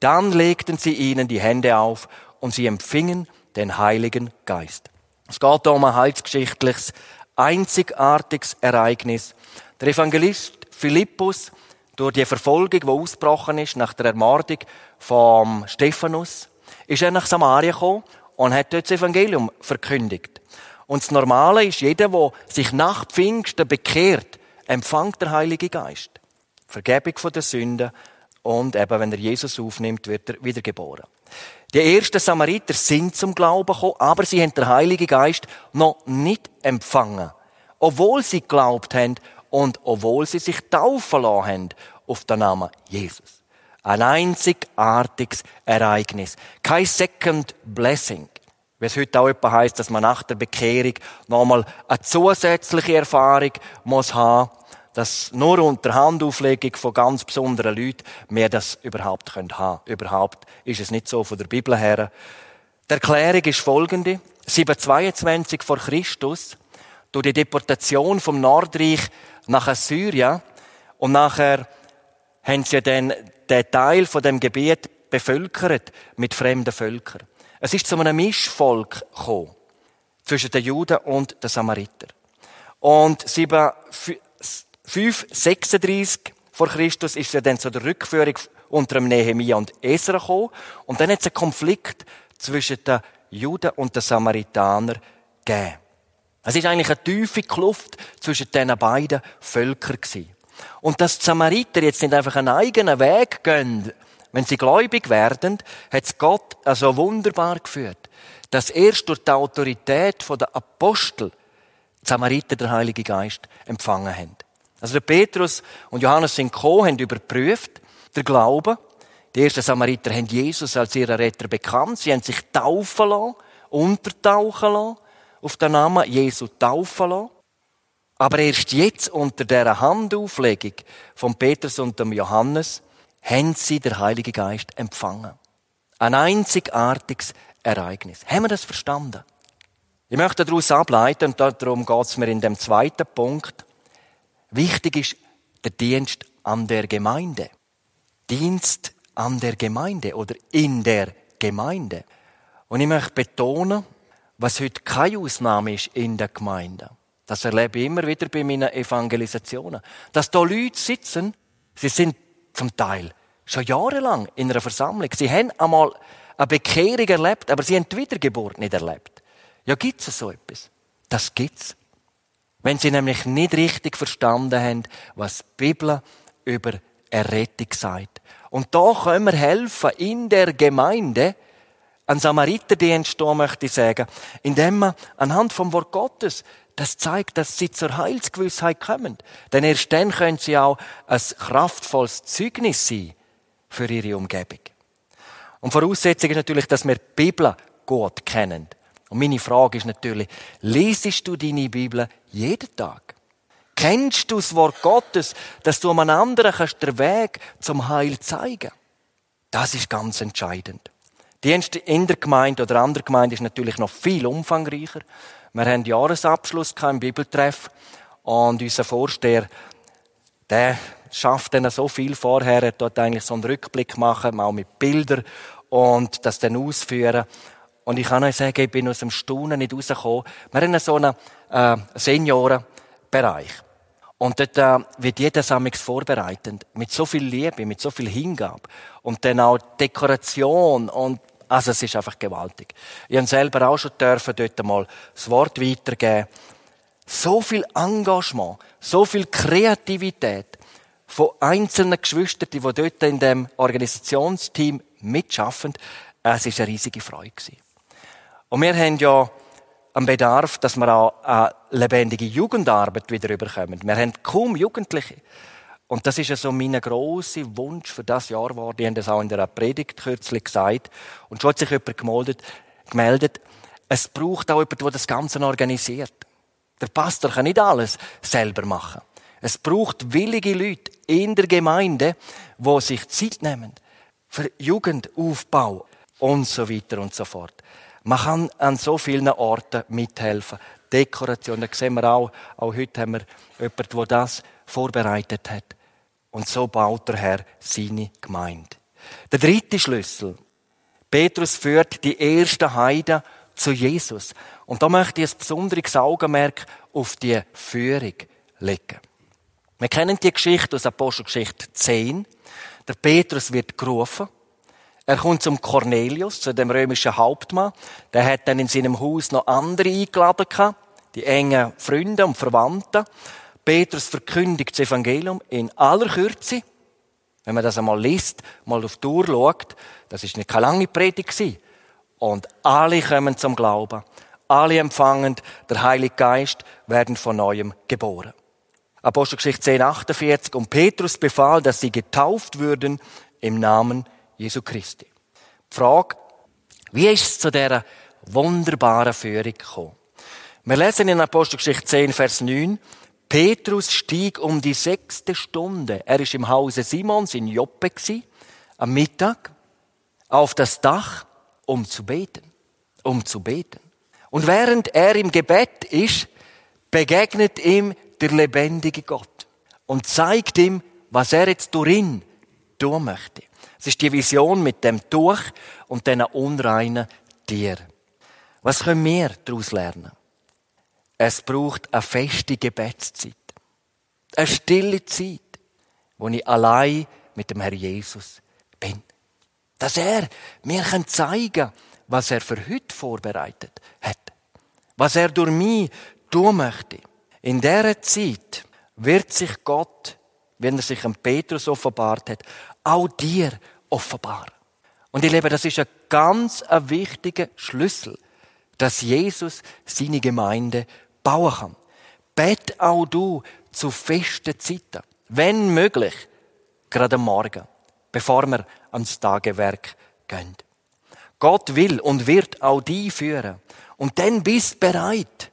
Dann legten sie ihnen die Hände auf und sie empfingen den Heiligen Geist. Es geht um ein heilsgeschichtliches, einzigartiges Ereignis. Der Evangelist Philippus durch die Verfolgung, die ausgebrochen ist nach der Ermordung von Stephanus, ist er nach Samaria gekommen und hat dort das Evangelium verkündigt. Und das Normale ist, jeder, der sich nach Pfingsten bekehrt, empfängt der Heilige Geist. Vergebung von der Sünden und eben, wenn er Jesus aufnimmt, wird er wiedergeboren. Die ersten Samariter sind zum Glauben gekommen, aber sie haben den Heiligen Geist noch nicht empfangen. Obwohl sie geglaubt haben und obwohl sie sich taufen lassen haben auf den Namen Jesus. Ein einzigartiges Ereignis. Kein Second Blessing. Wie es heute auch etwa heisst, dass man nach der Bekehrung nochmal eine zusätzliche Erfahrung muss haben, dass nur unter Handauflegung von ganz besonderen Leuten wir das überhaupt haben können. Überhaupt ist es nicht so von der Bibel her. Die Erklärung ist folgende. 722 vor Christus, durch die Deportation vom Nordreich nach Assyrien und nachher haben sie dann den Teil von dem Gebiet bevölkert mit fremden Völkern. Es ist zu einem Mischvolk gekommen zwischen den Juden und den Samariter. Und 536 vor Christus ist es dann zu der Rückführung unter dem Nehemiah und Esra gekommen. Und dann hat es einen Konflikt zwischen den Juden und den Samaritanern gegeben. Es ist eigentlich eine tiefe Kluft zwischen diesen beiden Völkern Und dass die Samariter jetzt nicht einfach einen eigenen Weg gehen, wenn sie gläubig werden, hat es Gott also wunderbar geführt, dass erst durch die Autorität der Apostel die Samariter der Heilige Geist empfangen haben. Also der Petrus und Johannes sind gekommen, haben überprüft, der Glaube. Die ersten Samariter haben Jesus als ihren Retter bekannt. Sie haben sich taufen lassen, untertauchen lassen, auf den Namen Jesu taufen lassen. Aber erst jetzt unter der Handauflegung von Petrus und dem Johannes haben sie der Heilige Geist empfangen. Ein einzigartiges Ereignis. Haben wir das verstanden? Ich möchte daraus ableiten, und darum geht es mir in dem zweiten Punkt. Wichtig ist der Dienst an der Gemeinde. Dienst an der Gemeinde oder in der Gemeinde. Und ich möchte betonen, was heute keine Ausnahme ist in der Gemeinde. Das erlebe ich immer wieder bei meinen Evangelisationen. Dass da Leute sitzen, sie sind zum Teil schon jahrelang in einer Versammlung. Sie haben einmal eine Bekehrung erlebt, aber sie haben die Wiedergeburt nicht erlebt. Ja, gibt es so etwas? Das gibt's. Wenn sie nämlich nicht richtig verstanden haben, was die Bibel über Errettung sagt. Und da können wir helfen in der Gemeinde, ein Samariterdienst da möchte ich sagen, indem man anhand vom Wort Gottes das zeigt, dass sie zur Heilsgewissheit kommen. Denn erst dann können sie auch ein kraftvolles Zeugnis sein für ihre Umgebung. Und Voraussetzung ist natürlich, dass wir die Bibel gut kennen. Und meine Frage ist natürlich, lesest du deine Bibel jeden Tag? Kennst du das Wort Gottes, dass du einem anderen kannst den Weg zum Heil zeigen? Das ist ganz entscheidend. Dienst in der Gemeinde oder an der Gemeinde ist natürlich noch viel umfangreicher. Wir haben Jahresabschluss im Bibeltreff und unser Vorsteher, der schafft dann so viel vorher, er dort eigentlich so einen Rückblick machen, auch mit Bildern und das dann ausführen. Und ich kann euch sagen, ich bin aus dem Staunen nicht rausgekommen. Wir haben so einen äh, Seniorenbereich. Und dort äh, wird jeder Samix vorbereitet. Mit so viel Liebe, mit so viel Hingabe. Und dann auch Dekoration und also es ist einfach gewaltig. Ich habe selber auch schon dürfen dort mal das Wort weitergeben. So viel Engagement, so viel Kreativität von einzelnen Geschwistern, die dort in dem Organisationsteam mitschaffen. Es ist eine riesige Freude Und wir haben ja einen Bedarf, dass wir auch eine lebendige Jugendarbeit wieder überkommen. Wir haben kaum Jugendliche. Und das ist ja so mein grosser Wunsch für das Jahr war. Die haben das auch in der Predigt kürzlich gesagt. Und schon hat sich jemand gemeldet, gemeldet. Es braucht auch jemanden, der das Ganze organisiert. Der Pastor kann nicht alles selber machen. Es braucht willige Leute in der Gemeinde, wo sich Zeit nehmen für Jugendaufbau und so weiter und so fort. Man kann an so vielen Orten mithelfen. Dekoration, da sehen wir auch, auch heute haben wir jemanden, der das vorbereitet hat. Und so baut der Herr seine Gemeinde. Der dritte Schlüssel. Petrus führt die ersten Heiden zu Jesus. Und da möchte ich ein besonderes Augenmerk auf die Führung legen. Wir kennen die Geschichte aus Apostelgeschichte 10. Der Petrus wird gerufen. Er kommt zum Cornelius, zu dem römischen Hauptmann. Der hat dann in seinem Haus noch andere eingeladen gehabt, die engen Freunde und Verwandten. Petrus verkündigt das Evangelium in aller Kürze. Wenn man das einmal liest, mal auf die Uhr schaut, das ist nicht keine lange Predigt Und alle kommen zum Glauben. Alle empfangen der Heilige Geist, werden von neuem geboren. Apostelgeschichte 10, 48. Und Petrus befahl, dass sie getauft würden im Namen Jesu Christi. Die Frage, wie ist es zu dieser wunderbaren Führung gekommen. Wir lesen in Apostelgeschichte 10, Vers 9, Petrus stieg um die sechste Stunde. Er ist im Hause Simons in Joppe gewesen, am Mittag auf das Dach, um zu beten, um zu beten. Und während er im Gebet ist, begegnet ihm der lebendige Gott und zeigt ihm, was er jetzt durch tun möchte. Es ist die Vision mit dem Tuch und diesen unreinen Tier. Was können wir daraus lernen? Es braucht eine feste Gebetszeit. Eine stille Zeit, wo ich allein mit dem Herr Jesus bin. Dass er mir zeigen kann, was er für heute vorbereitet hat. Was er durch mich tun möchte. In dieser Zeit wird sich Gott, wenn er sich an Petrus offenbart hat, auch dir offenbaren. Und ich lebe, das ist ein ganz wichtiger Schlüssel, dass Jesus seine Gemeinde bauen kann. Bet auch du zu festen Zeiten, wenn möglich, gerade am Morgen, bevor wir ans Tagewerk gehen. Gott will und wird auch die führen. Und dann bist bereit,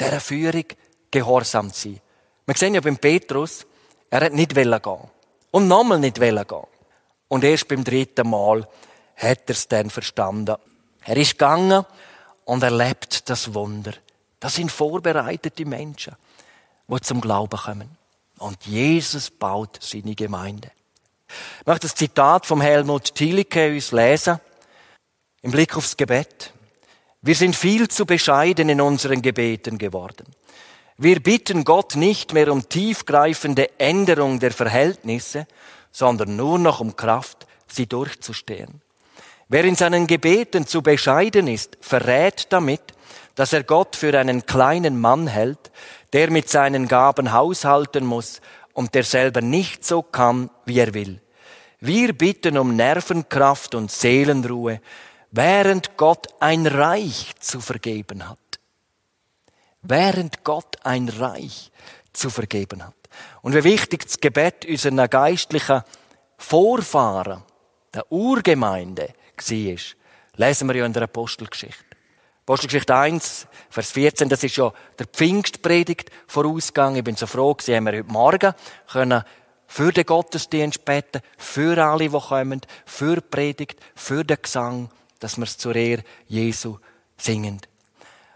dieser Führung gehorsam zu sein. Wir sehen ja beim Petrus, er hat nicht gehen. Und nochmal nicht gehen. Und erst beim dritten Mal hat er es dann verstanden. Er ist gegangen und erlebt das Wunder. Das sind vorbereitete Menschen, die zum Glauben kommen. Und Jesus baut seine Gemeinde. Ich möchte das Zitat vom Helmut Thielicke uns lesen. Im Blick aufs Gebet. Wir sind viel zu bescheiden in unseren Gebeten geworden. Wir bitten Gott nicht mehr um tiefgreifende Änderung der Verhältnisse, sondern nur noch um Kraft, sie durchzustehen. Wer in seinen Gebeten zu bescheiden ist, verrät damit, dass er Gott für einen kleinen Mann hält, der mit seinen Gaben haushalten muss und der selber nicht so kann, wie er will. Wir bitten um Nervenkraft und Seelenruhe, während Gott ein Reich zu vergeben hat. Während Gott ein Reich zu vergeben hat. Und wie wichtig das Gebet unserer geistlichen Vorfahren, der Urgemeinde, war, lesen wir ja in der Apostelgeschichte. Apostelgeschichte 1, Vers 14, das ist ja der Pfingstpredigt vorausgegangen. Ich bin so froh haben wir heute Morgen können für den Gottesdienst beten, für alle, die kommen, für die Predigt, für den Gesang, dass wir es zur Ehre Jesu singen.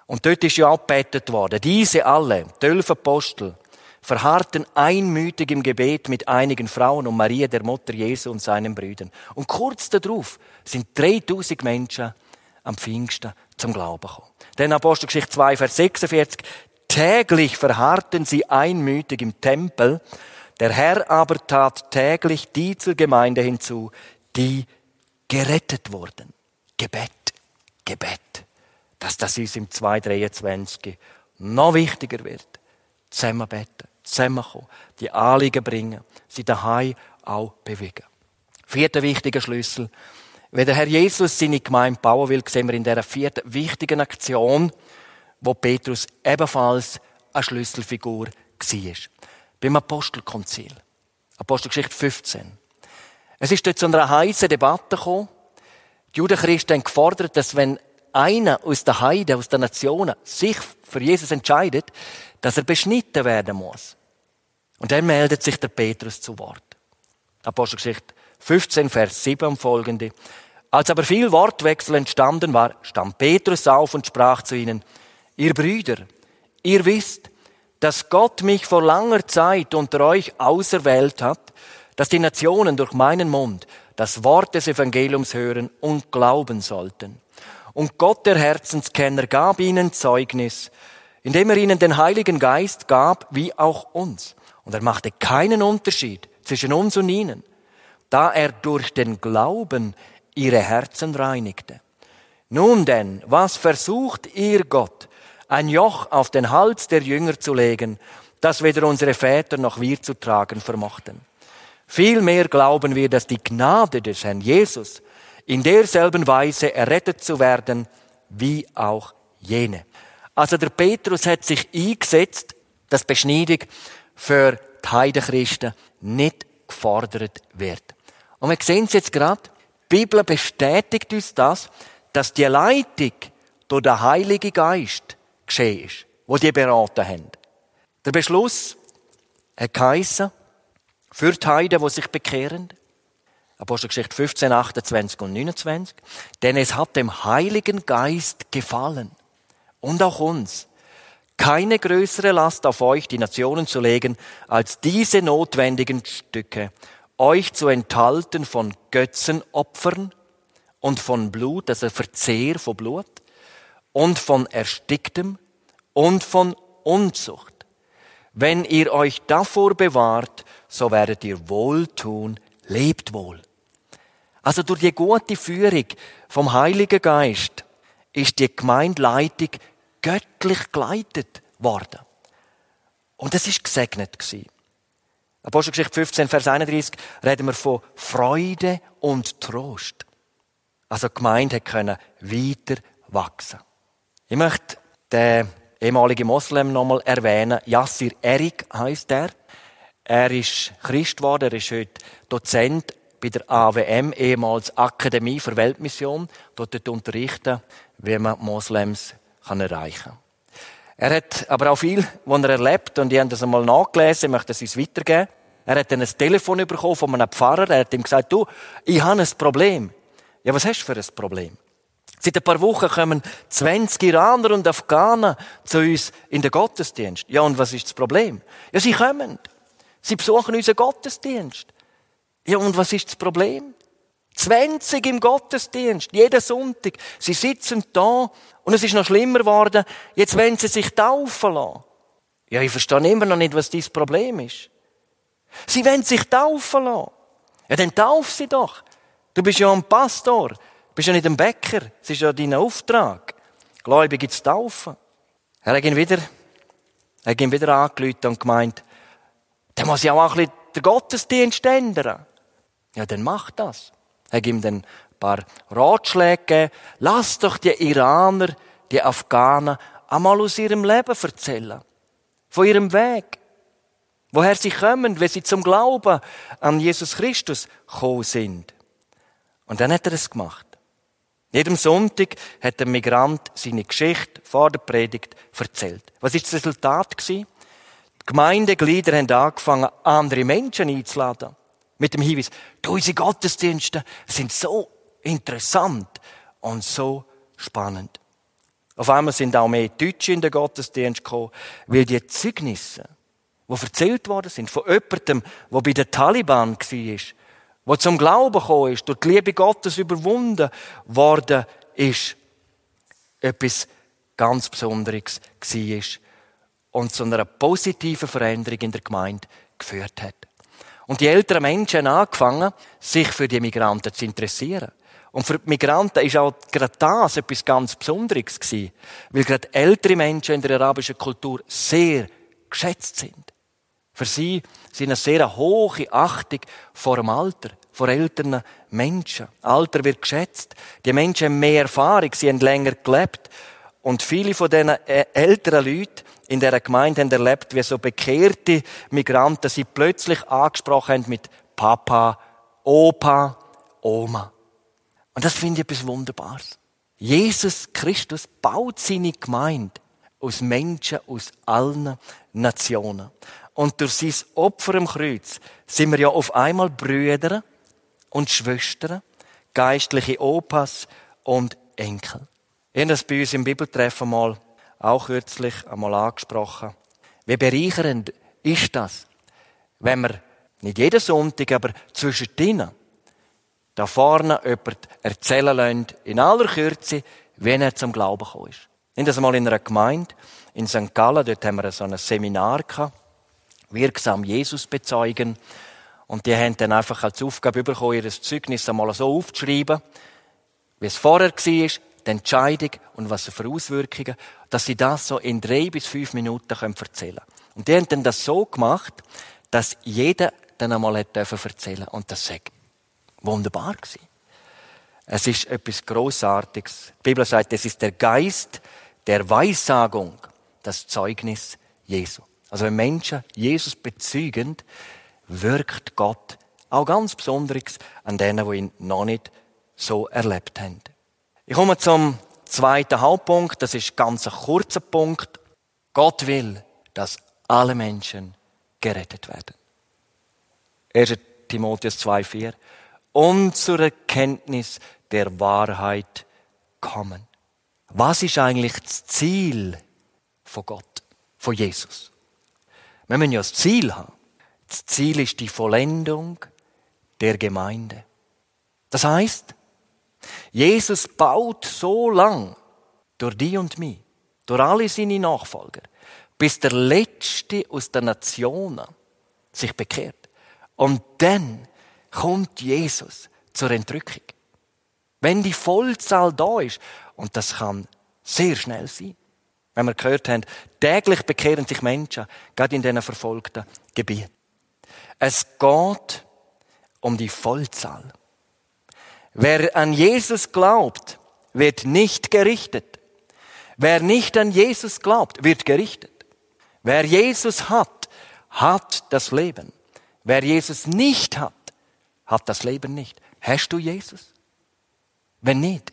Und dort ist ja abgebetet worden. Diese alle, zwölf Apostel, verharrten einmütig im Gebet mit einigen Frauen und Maria, der Mutter Jesu und seinen Brüdern. Und kurz darauf sind 3000 Menschen am Pfingsten zum Glauben gekommen. Denn Apostelgeschichte 2, Vers 46, täglich verharrten sie einmütig im Tempel, der Herr aber tat täglich die zur Gemeinde hinzu, die gerettet wurden. Gebet, Gebet. Dass das uns im 223 noch wichtiger wird. Zusammen beten, zusammenkommen, die Anliegen bringen, sie daheim auch bewegen. Vierter wichtiger Schlüssel. Wenn der Herr Jesus seine Gemeinde bauen will, sehen wir in dieser vierten wichtigen Aktion, wo Petrus ebenfalls eine Schlüsselfigur war. Beim Apostelkonzil. Apostelgeschichte 15. Es ist dort zu einer heißen Debatte gekommen. Die Judenchristen haben gefordert, dass wenn einer aus der Heide, aus der Nationen sich für Jesus entscheidet, dass er beschnitten werden muss. Und dann meldet sich der Petrus zu Wort. Apostelgeschichte 15, Vers 7 und folgende. Als aber viel Wortwechsel entstanden war, stand Petrus auf und sprach zu ihnen, ihr Brüder, ihr wisst, dass Gott mich vor langer Zeit unter euch auserwählt hat, dass die Nationen durch meinen Mund das Wort des Evangeliums hören und glauben sollten. Und Gott, der Herzenskenner, gab ihnen Zeugnis, indem er ihnen den Heiligen Geist gab, wie auch uns. Und er machte keinen Unterschied zwischen uns und ihnen, da er durch den Glauben ihre Herzen reinigte. Nun denn, was versucht ihr Gott, ein Joch auf den Hals der Jünger zu legen, das weder unsere Väter noch wir zu tragen vermochten? Vielmehr glauben wir, dass die Gnade des Herrn Jesus in derselben Weise errettet zu werden, wie auch jene. Also der Petrus hat sich eingesetzt, dass Beschneidung für die Heidenchristen nicht gefordert wird. Und wir sehen es jetzt gerade, Bibel bestätigt uns das, dass die Leitung durch den Heiligen Geist geschehen ist, wo die beraten haben. Der Beschluss hat geheissen, für die Heiden, die sich bekehren, Apostelgeschichte 15, 28 und 29, denn es hat dem Heiligen Geist gefallen und auch uns, keine größere Last auf euch, die Nationen zu legen, als diese notwendigen Stücke, euch zu enthalten von Götzenopfern und von Blut, also Verzehr von Blut, und von Ersticktem und von Unzucht. Wenn ihr euch davor bewahrt, so werdet ihr wohltun, lebt wohl. Also durch die gute Führung vom Heiligen Geist ist die Gemeindeleitung göttlich geleitet worden. Und es ist gesegnet gewesen. Apostelgeschichte 15, Vers 31 reden wir von Freude und Trost. Also die Gemeinde können weiter wachsen. Ich möchte den ehemaligen Moslem nochmal erwähnen. Yassir Erik heißt er. Er ist Christ geworden, er ist heute Dozent bei der AWM, ehemals Akademie für Weltmission. Dort unterrichten, wie man Moslems erreichen kann. Er hat aber auch viel, was er erlebt, und ich habe das einmal nachgelesen, ich möchte es uns weitergeben. Er hat dann ein Telefon bekommen von einem Pfarrer, er hat ihm gesagt, du, ich habe ein Problem. Ja, was hast du für ein Problem? Seit ein paar Wochen kommen 20 Iraner und Afghanen zu uns in den Gottesdienst. Ja, und was ist das Problem? Ja, sie kommen. Sie besuchen unseren Gottesdienst. Ja, und was ist das Problem? 20 im Gottesdienst, jeden Sonntag. Sie sitzen da und es ist noch schlimmer geworden. Jetzt wollen sie sich taufen lassen. Ja, ich verstehe immer noch nicht, was dieses Problem ist. Sie wollen sich taufen lassen. Ja, dann tauf sie doch. Du bist ja ein Pastor. Du bist ja nicht ein Bäcker. Das ist ja dein Auftrag. Gläubige zu taufen. Er hat ihn wieder, er hat wieder angelüht und gemeint, der muss ja auch ein bisschen den Gottesdienst ändern. Ja, dann mach das. Er dann ein paar Ratschläge gegeben. Lass doch die Iraner, die Afghanen einmal aus ihrem Leben erzählen. Von ihrem Weg woher sie kommen, wenn sie zum Glauben an Jesus Christus gekommen sind. Und dann hat er es gemacht. Jedem Sonntag hat der Migrant seine Geschichte vor der Predigt erzählt. Was ist das Resultat? Die Gemeindeglieder haben angefangen, andere Menschen einzuladen. Mit dem Hinweis, unsere Gottesdienste sind so interessant und so spannend. Auf einmal sind auch mehr Deutsche in den Gottesdienst gekommen, weil die Zeugnisse wo erzählt worden sind von jemandem, der bei den Taliban war, der zum Glauben gekommen ist, durch die Liebe Gottes überwunden worden ist, etwas ganz Besonderes war und zu einer positiven Veränderung in der Gemeinde geführt hat. Und die älteren Menschen haben angefangen, sich für die Migranten zu interessieren. Und für die Migranten ist auch gerade das etwas ganz Besonderes gewesen, weil gerade ältere Menschen in der arabischen Kultur sehr geschätzt sind. Für sie sind eine sehr hohe Achtung vor dem Alter, vor älteren Menschen. Alter wird geschätzt. Die Menschen haben mehr Erfahrung, sie haben länger gelebt. Und viele von diesen äh, älteren Leuten in dieser Gemeinde haben erlebt, wie so bekehrte Migranten sie plötzlich angesprochen haben mit Papa, Opa, Oma. Und das finde ich etwas Wunderbares. Jesus Christus baut seine Gemeinde aus Menschen aus allen Nationen. Und durch sein Opfer am Kreuz sind wir ja auf einmal Brüder und Schwestern, geistliche Opas und Enkel. Ich habe das bei uns im Bibeltreffen mal auch kürzlich einmal angesprochen. Wie bereichernd ist das, wenn wir nicht jeden Sonntag, aber zwischen denen da vorne jemand erzählen lassen, in aller Kürze, wie er zum Glauben gekommen ist. Ich habe das mal in einer Gemeinde in St. Gallen, dort haben wir so ein Seminar gehabt wirksam Jesus bezeugen. Und die haben dann einfach als Aufgabe bekommen, ihr Zeugnis einmal so aufzuschreiben, wie es vorher war, die Entscheidung und was für Auswirkungen, dass sie das so in drei bis fünf Minuten erzählen können. Und die haben dann das so gemacht, dass jeder dann einmal hat erzählen Und das war wunderbar gewesen. Es ist etwas Großartiges. Die Bibel sagt, es ist der Geist der Weissagung, das Zeugnis Jesu. Also wenn Menschen Jesus bezeugen, wirkt Gott auch ganz Besonderes an denen, die ihn noch nicht so erlebt haben. Ich komme zum zweiten Hauptpunkt, das ist ganz ein kurzer Punkt. Gott will, dass alle Menschen gerettet werden. 1. Timotheus 2,4 und zur Erkenntnis der Wahrheit kommen. Was ist eigentlich das Ziel von Gott, von Jesus? Wir müssen ja das Ziel haben. Das Ziel ist die Vollendung der Gemeinde. Das heißt, Jesus baut so lang durch die und mich, durch alle seine Nachfolger, bis der Letzte aus der Nationen sich bekehrt. Und dann kommt Jesus zur Entrückung. Wenn die Vollzahl da ist, und das kann sehr schnell sein, wenn wir gehört haben, täglich bekehren sich Menschen, gerade in diesen verfolgten Gebieten. Es geht um die Vollzahl. Wer an Jesus glaubt, wird nicht gerichtet. Wer nicht an Jesus glaubt, wird gerichtet. Wer Jesus hat, hat das Leben. Wer Jesus nicht hat, hat das Leben nicht. Hast du Jesus? Wenn nicht,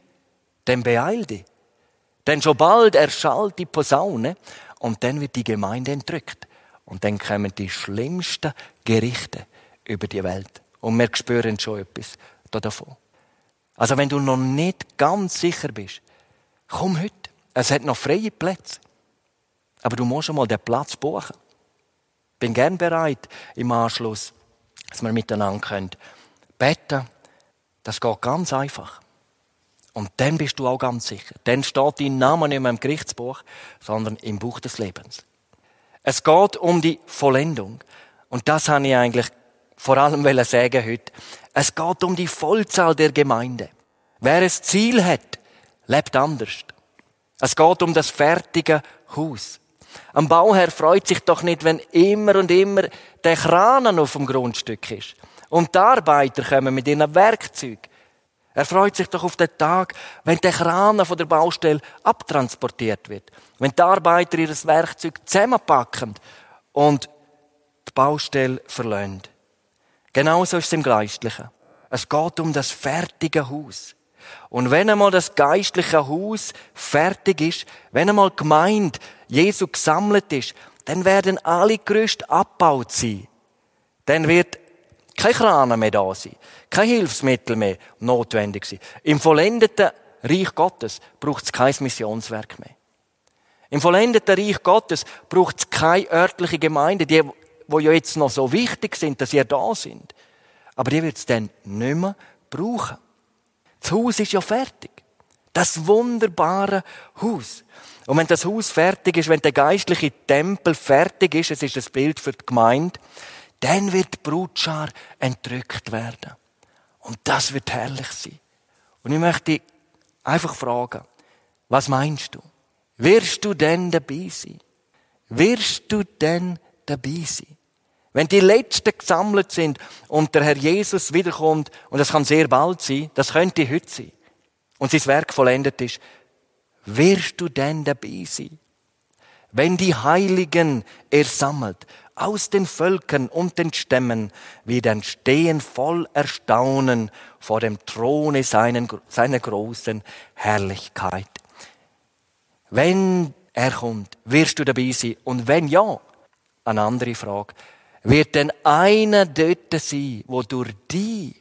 dann beeil dich. Denn schon bald erschallt die Posaune und dann wird die Gemeinde entrückt. Und dann kommen die schlimmsten Gerichte über die Welt. Und wir spüren schon etwas davon. Also wenn du noch nicht ganz sicher bist, komm heute. Es hat noch freie Plätze. Aber du musst schon mal den Platz buchen. Bin gern bereit im Anschluss, dass wir miteinander können beten. Das geht ganz einfach. Und dann bist du auch ganz sicher. Dann steht dein Name nicht mehr im Gerichtsbuch, sondern im Buch des Lebens. Es geht um die Vollendung. Und das habe ich eigentlich vor allem sagen heute. Es geht um die Vollzahl der Gemeinde. Wer ein Ziel hat, lebt anders. Es geht um das fertige Haus. Ein Bauherr freut sich doch nicht, wenn immer und immer der Kran auf dem Grundstück ist. Und die Arbeiter kommen mit ihren Werkzeugen. Er freut sich doch auf den Tag, wenn der Kran von der Baustelle abtransportiert wird. Wenn die Arbeiter ihr Werkzeug zusammenpacken und die Baustelle verlöhnt. Genauso ist es im Geistlichen. Es geht um das fertige Haus. Und wenn einmal das geistliche Haus fertig ist, wenn einmal gemeint Jesu gesammelt ist, dann werden alle Gerüste abgebaut sein. Dann wird kein Kran mehr da sein, kein Hilfsmittel mehr notwendig sein. Im vollendeten Reich Gottes braucht es kein Missionswerk mehr. Im vollendeten Reich Gottes braucht es keine örtliche Gemeinde, die, wo ja jetzt noch so wichtig sind, dass ihr da sind. Aber die wird es dann nicht mehr brauchen. Das Haus ist ja fertig. Das wunderbare Haus. Und wenn das Haus fertig ist, wenn der geistliche Tempel fertig ist, es ist das Bild für die Gemeinde, dann wird die Brutschar entrückt werden. Und das wird herrlich sein. Und ich möchte einfach fragen, was meinst du? Wirst du denn dabei sein? Wirst du denn dabei sein? Wenn die Letzten gesammelt sind und der Herr Jesus wiederkommt, und das kann sehr bald sein, das könnte heute sein, und sein Werk vollendet ist, wirst du denn dabei sein? Wenn die Heiligen er sammelt, aus den Völkern und den Stämmen werden stehen voll Erstaunen vor dem Throne seinen, seiner großen Herrlichkeit. Wenn er kommt, wirst du dabei sein. Und wenn ja, eine andere Frage, wird denn einer dort sein, wo durch die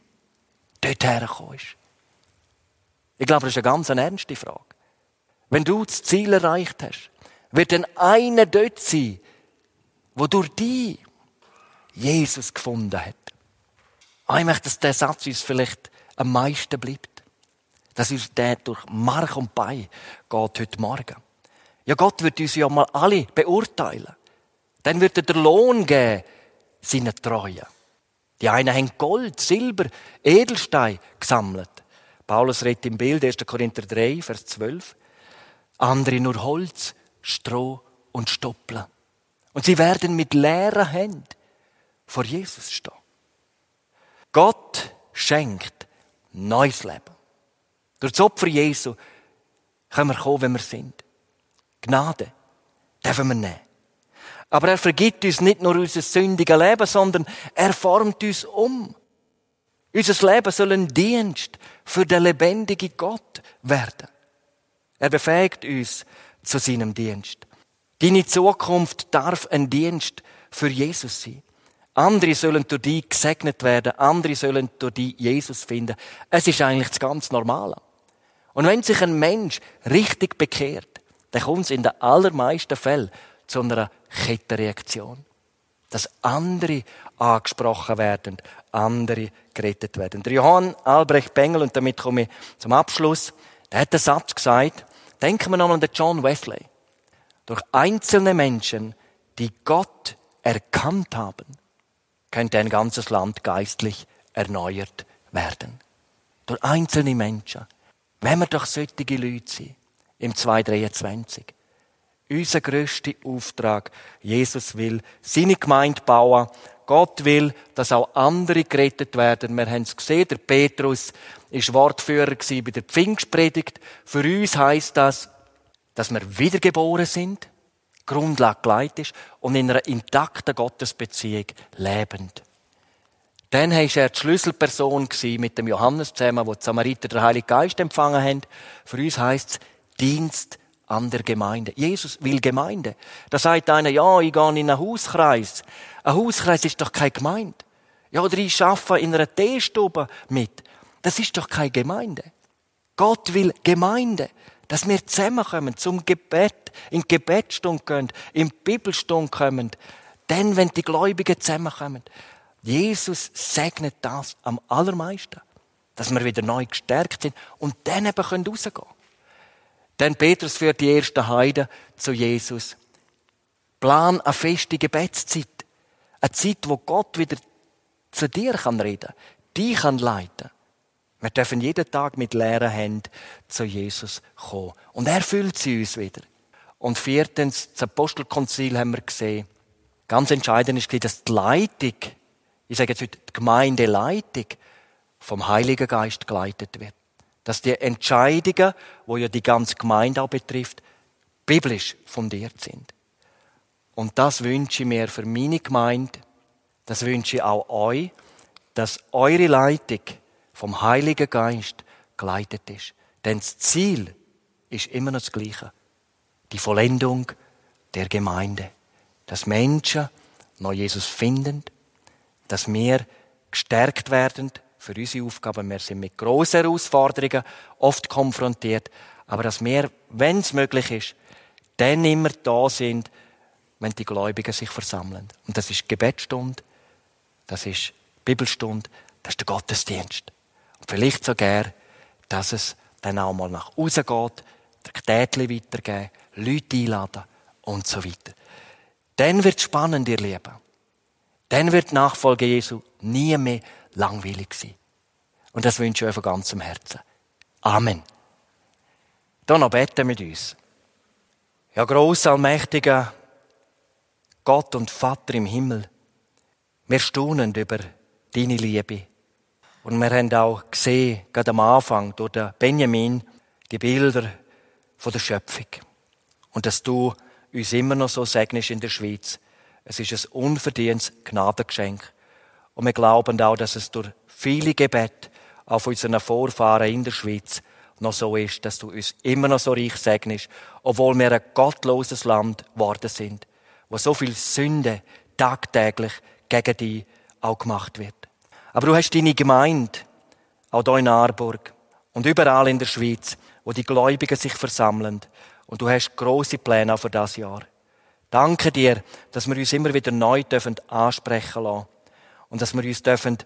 dort herkommst? Ich glaube, das ist eine ganz ernste Frage. Wenn du das Ziel erreicht hast, wird denn einer dort sein, wo durch die Jesus gefunden hat. Ah, ich möchte, dass der Satz uns vielleicht am meisten bleibt. Dass uns der durch Mark und Bein geht heute Morgen. Ja, Gott wird uns ja mal alle beurteilen. Dann wird er den Lohn geben, seinen Treuen. Die einen haben Gold, Silber, Edelstein gesammelt. Paulus redet im Bild 1. Korinther 3, Vers 12. Andere nur Holz, Stroh und Stoppeln. Und sie werden mit leeren Händen vor Jesus stehen. Gott schenkt neues Leben. Durch das Opfer Jesu können wir kommen, wenn wir sind. Gnade dürfen wir nehmen. Aber er vergibt uns nicht nur unser sündiges Leben, sondern er formt uns um. Unser Leben soll ein Dienst für den lebendigen Gott werden. Er befähigt uns zu seinem Dienst. Deine Zukunft darf ein Dienst für Jesus sein. Andere sollen durch dich gesegnet werden, andere sollen durch dich Jesus finden. Es ist eigentlich das ganz Normale. Und wenn sich ein Mensch richtig bekehrt, dann kommt es in den allermeisten Fällen zu einer Kettenreaktion. Dass andere angesprochen werden, andere gerettet werden. Der Johann Albrecht Bengel, und damit komme ich zum Abschluss, der hat den Satz gesagt, denken wir nochmal an den John Wesley. Durch einzelne Menschen, die Gott erkannt haben, könnte ein ganzes Land geistlich erneuert werden. Durch einzelne Menschen. Wenn wir doch solche Leute sind, im 223. Unser grösster Auftrag, Jesus will seine Gemeinde bauen. Gott will, dass auch andere gerettet werden. Wir haben es gesehen, der Petrus ist Wortführer bei der Pfingstpredigt. Für uns heißt das, dass wir wiedergeboren sind, Grundlage geleitet ist und in einer intakten Gottesbeziehung lebend. Dann war er die Schlüsselperson mit dem Johannes zusammen, wo die Samariter den Heiligen Geist empfangen haben. Für uns heisst es Dienst an der Gemeinde. Jesus will Gemeinde. Da sagt einer, ja, ich gehe in einen Hauskreis. Ein Hauskreis ist doch keine Gemeinde. Ja, oder ich arbeite in einer Teestube mit. Das ist doch keine Gemeinde. Gott will Gemeinde. Dass wir zusammenkommen, zum Gebet, in die Gebetsstunde gehen, in die Bibelstunde kommen. Dann, wenn die Gläubigen zusammenkommen. Jesus segnet das am allermeisten. Dass wir wieder neu gestärkt sind und dann eben rausgehen können. Denn Petrus führt die ersten Heiden zu Jesus. Plan eine feste Gebetszeit. Eine Zeit, wo Gott wieder zu dir kann reden, dich kann leiten. Wir dürfen jeden Tag mit leeren Händen zu Jesus kommen. Und er füllt sie uns wieder. Und viertens, das Apostelkonzil haben wir gesehen. Ganz entscheidend ist, dass die Leitung ich sage jetzt heute, die Gemeindeleitung vom Heiligen Geist geleitet wird. Dass die Entscheidungen, wo ja die ganze Gemeinde auch betrifft, biblisch fundiert sind. Und das wünsche ich mir für meine Gemeinde, das wünsche ich auch euch, dass eure Leitung vom Heiligen Geist geleitet ist. Denn das Ziel ist immer noch das Gleiche. Die Vollendung der Gemeinde. Dass Menschen noch Jesus finden dass wir gestärkt werden für unsere Aufgaben. Wir sind mit grossen Herausforderungen oft konfrontiert, aber dass wir, wenn es möglich ist, dann immer da sind, wenn die Gläubigen sich versammeln. Und das ist Gebetsstunde, das ist Bibelstunde, das ist der Gottesdienst. Und vielleicht sogar, dass es dann auch mal nach außen geht, der Tätli weitergeben, Leute einladen und so weiter. Dann wird es spannend, ihr Lieben. Dann wird die Nachfolge Jesu nie mehr langweilig sein. Und das wünsche ich euch von ganzem Herzen. Amen. Dann noch beten mit uns. Ja, großer, allmächtiger Gott und Vater im Himmel, wir staunen über deine Liebe. Und wir haben auch gesehen, gerade am Anfang, durch den Benjamin, die Bilder von der Schöpfung. Und dass du uns immer noch so segnest in der Schweiz, es ist ein unverdientes Gnadengeschenk. Und wir glauben auch, dass es durch viele Gebete auf unseren Vorfahren in der Schweiz noch so ist, dass du uns immer noch so reich segnest, obwohl wir ein gottloses Land geworden sind, wo so viel Sünde tagtäglich gegen dich auch gemacht wird. Aber du hast deine Gemeinde, auch hier in Aarburg und überall in der Schweiz, wo die Gläubigen sich versammeln. Und du hast große Pläne auch für das Jahr. Danke dir, dass wir uns immer wieder neu ansprechen lassen. Und dass wir uns dürfen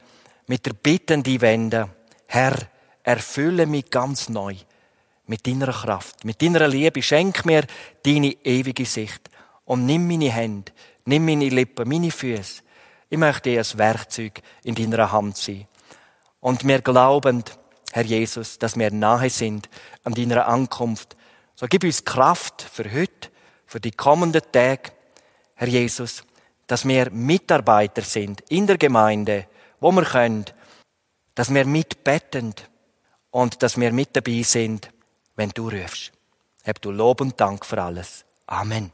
mit der Bitte an wenden. Herr, erfülle mich ganz neu mit deiner Kraft, mit deiner Liebe. Schenk mir deine ewige Sicht. Und nimm meine Hände, nimm meine Lippen, meine Füße. Ich möchte ein Werkzeug in deiner Hand sein. Und wir glauben, Herr Jesus, dass wir nahe sind an deiner Ankunft. So gib uns Kraft für heute für die kommenden Tage, Herr Jesus, dass wir Mitarbeiter sind in der Gemeinde, wo wir können, dass wir mitbetten und dass wir mit dabei sind, wenn du rufst. Hab du Lob und Dank für alles. Amen.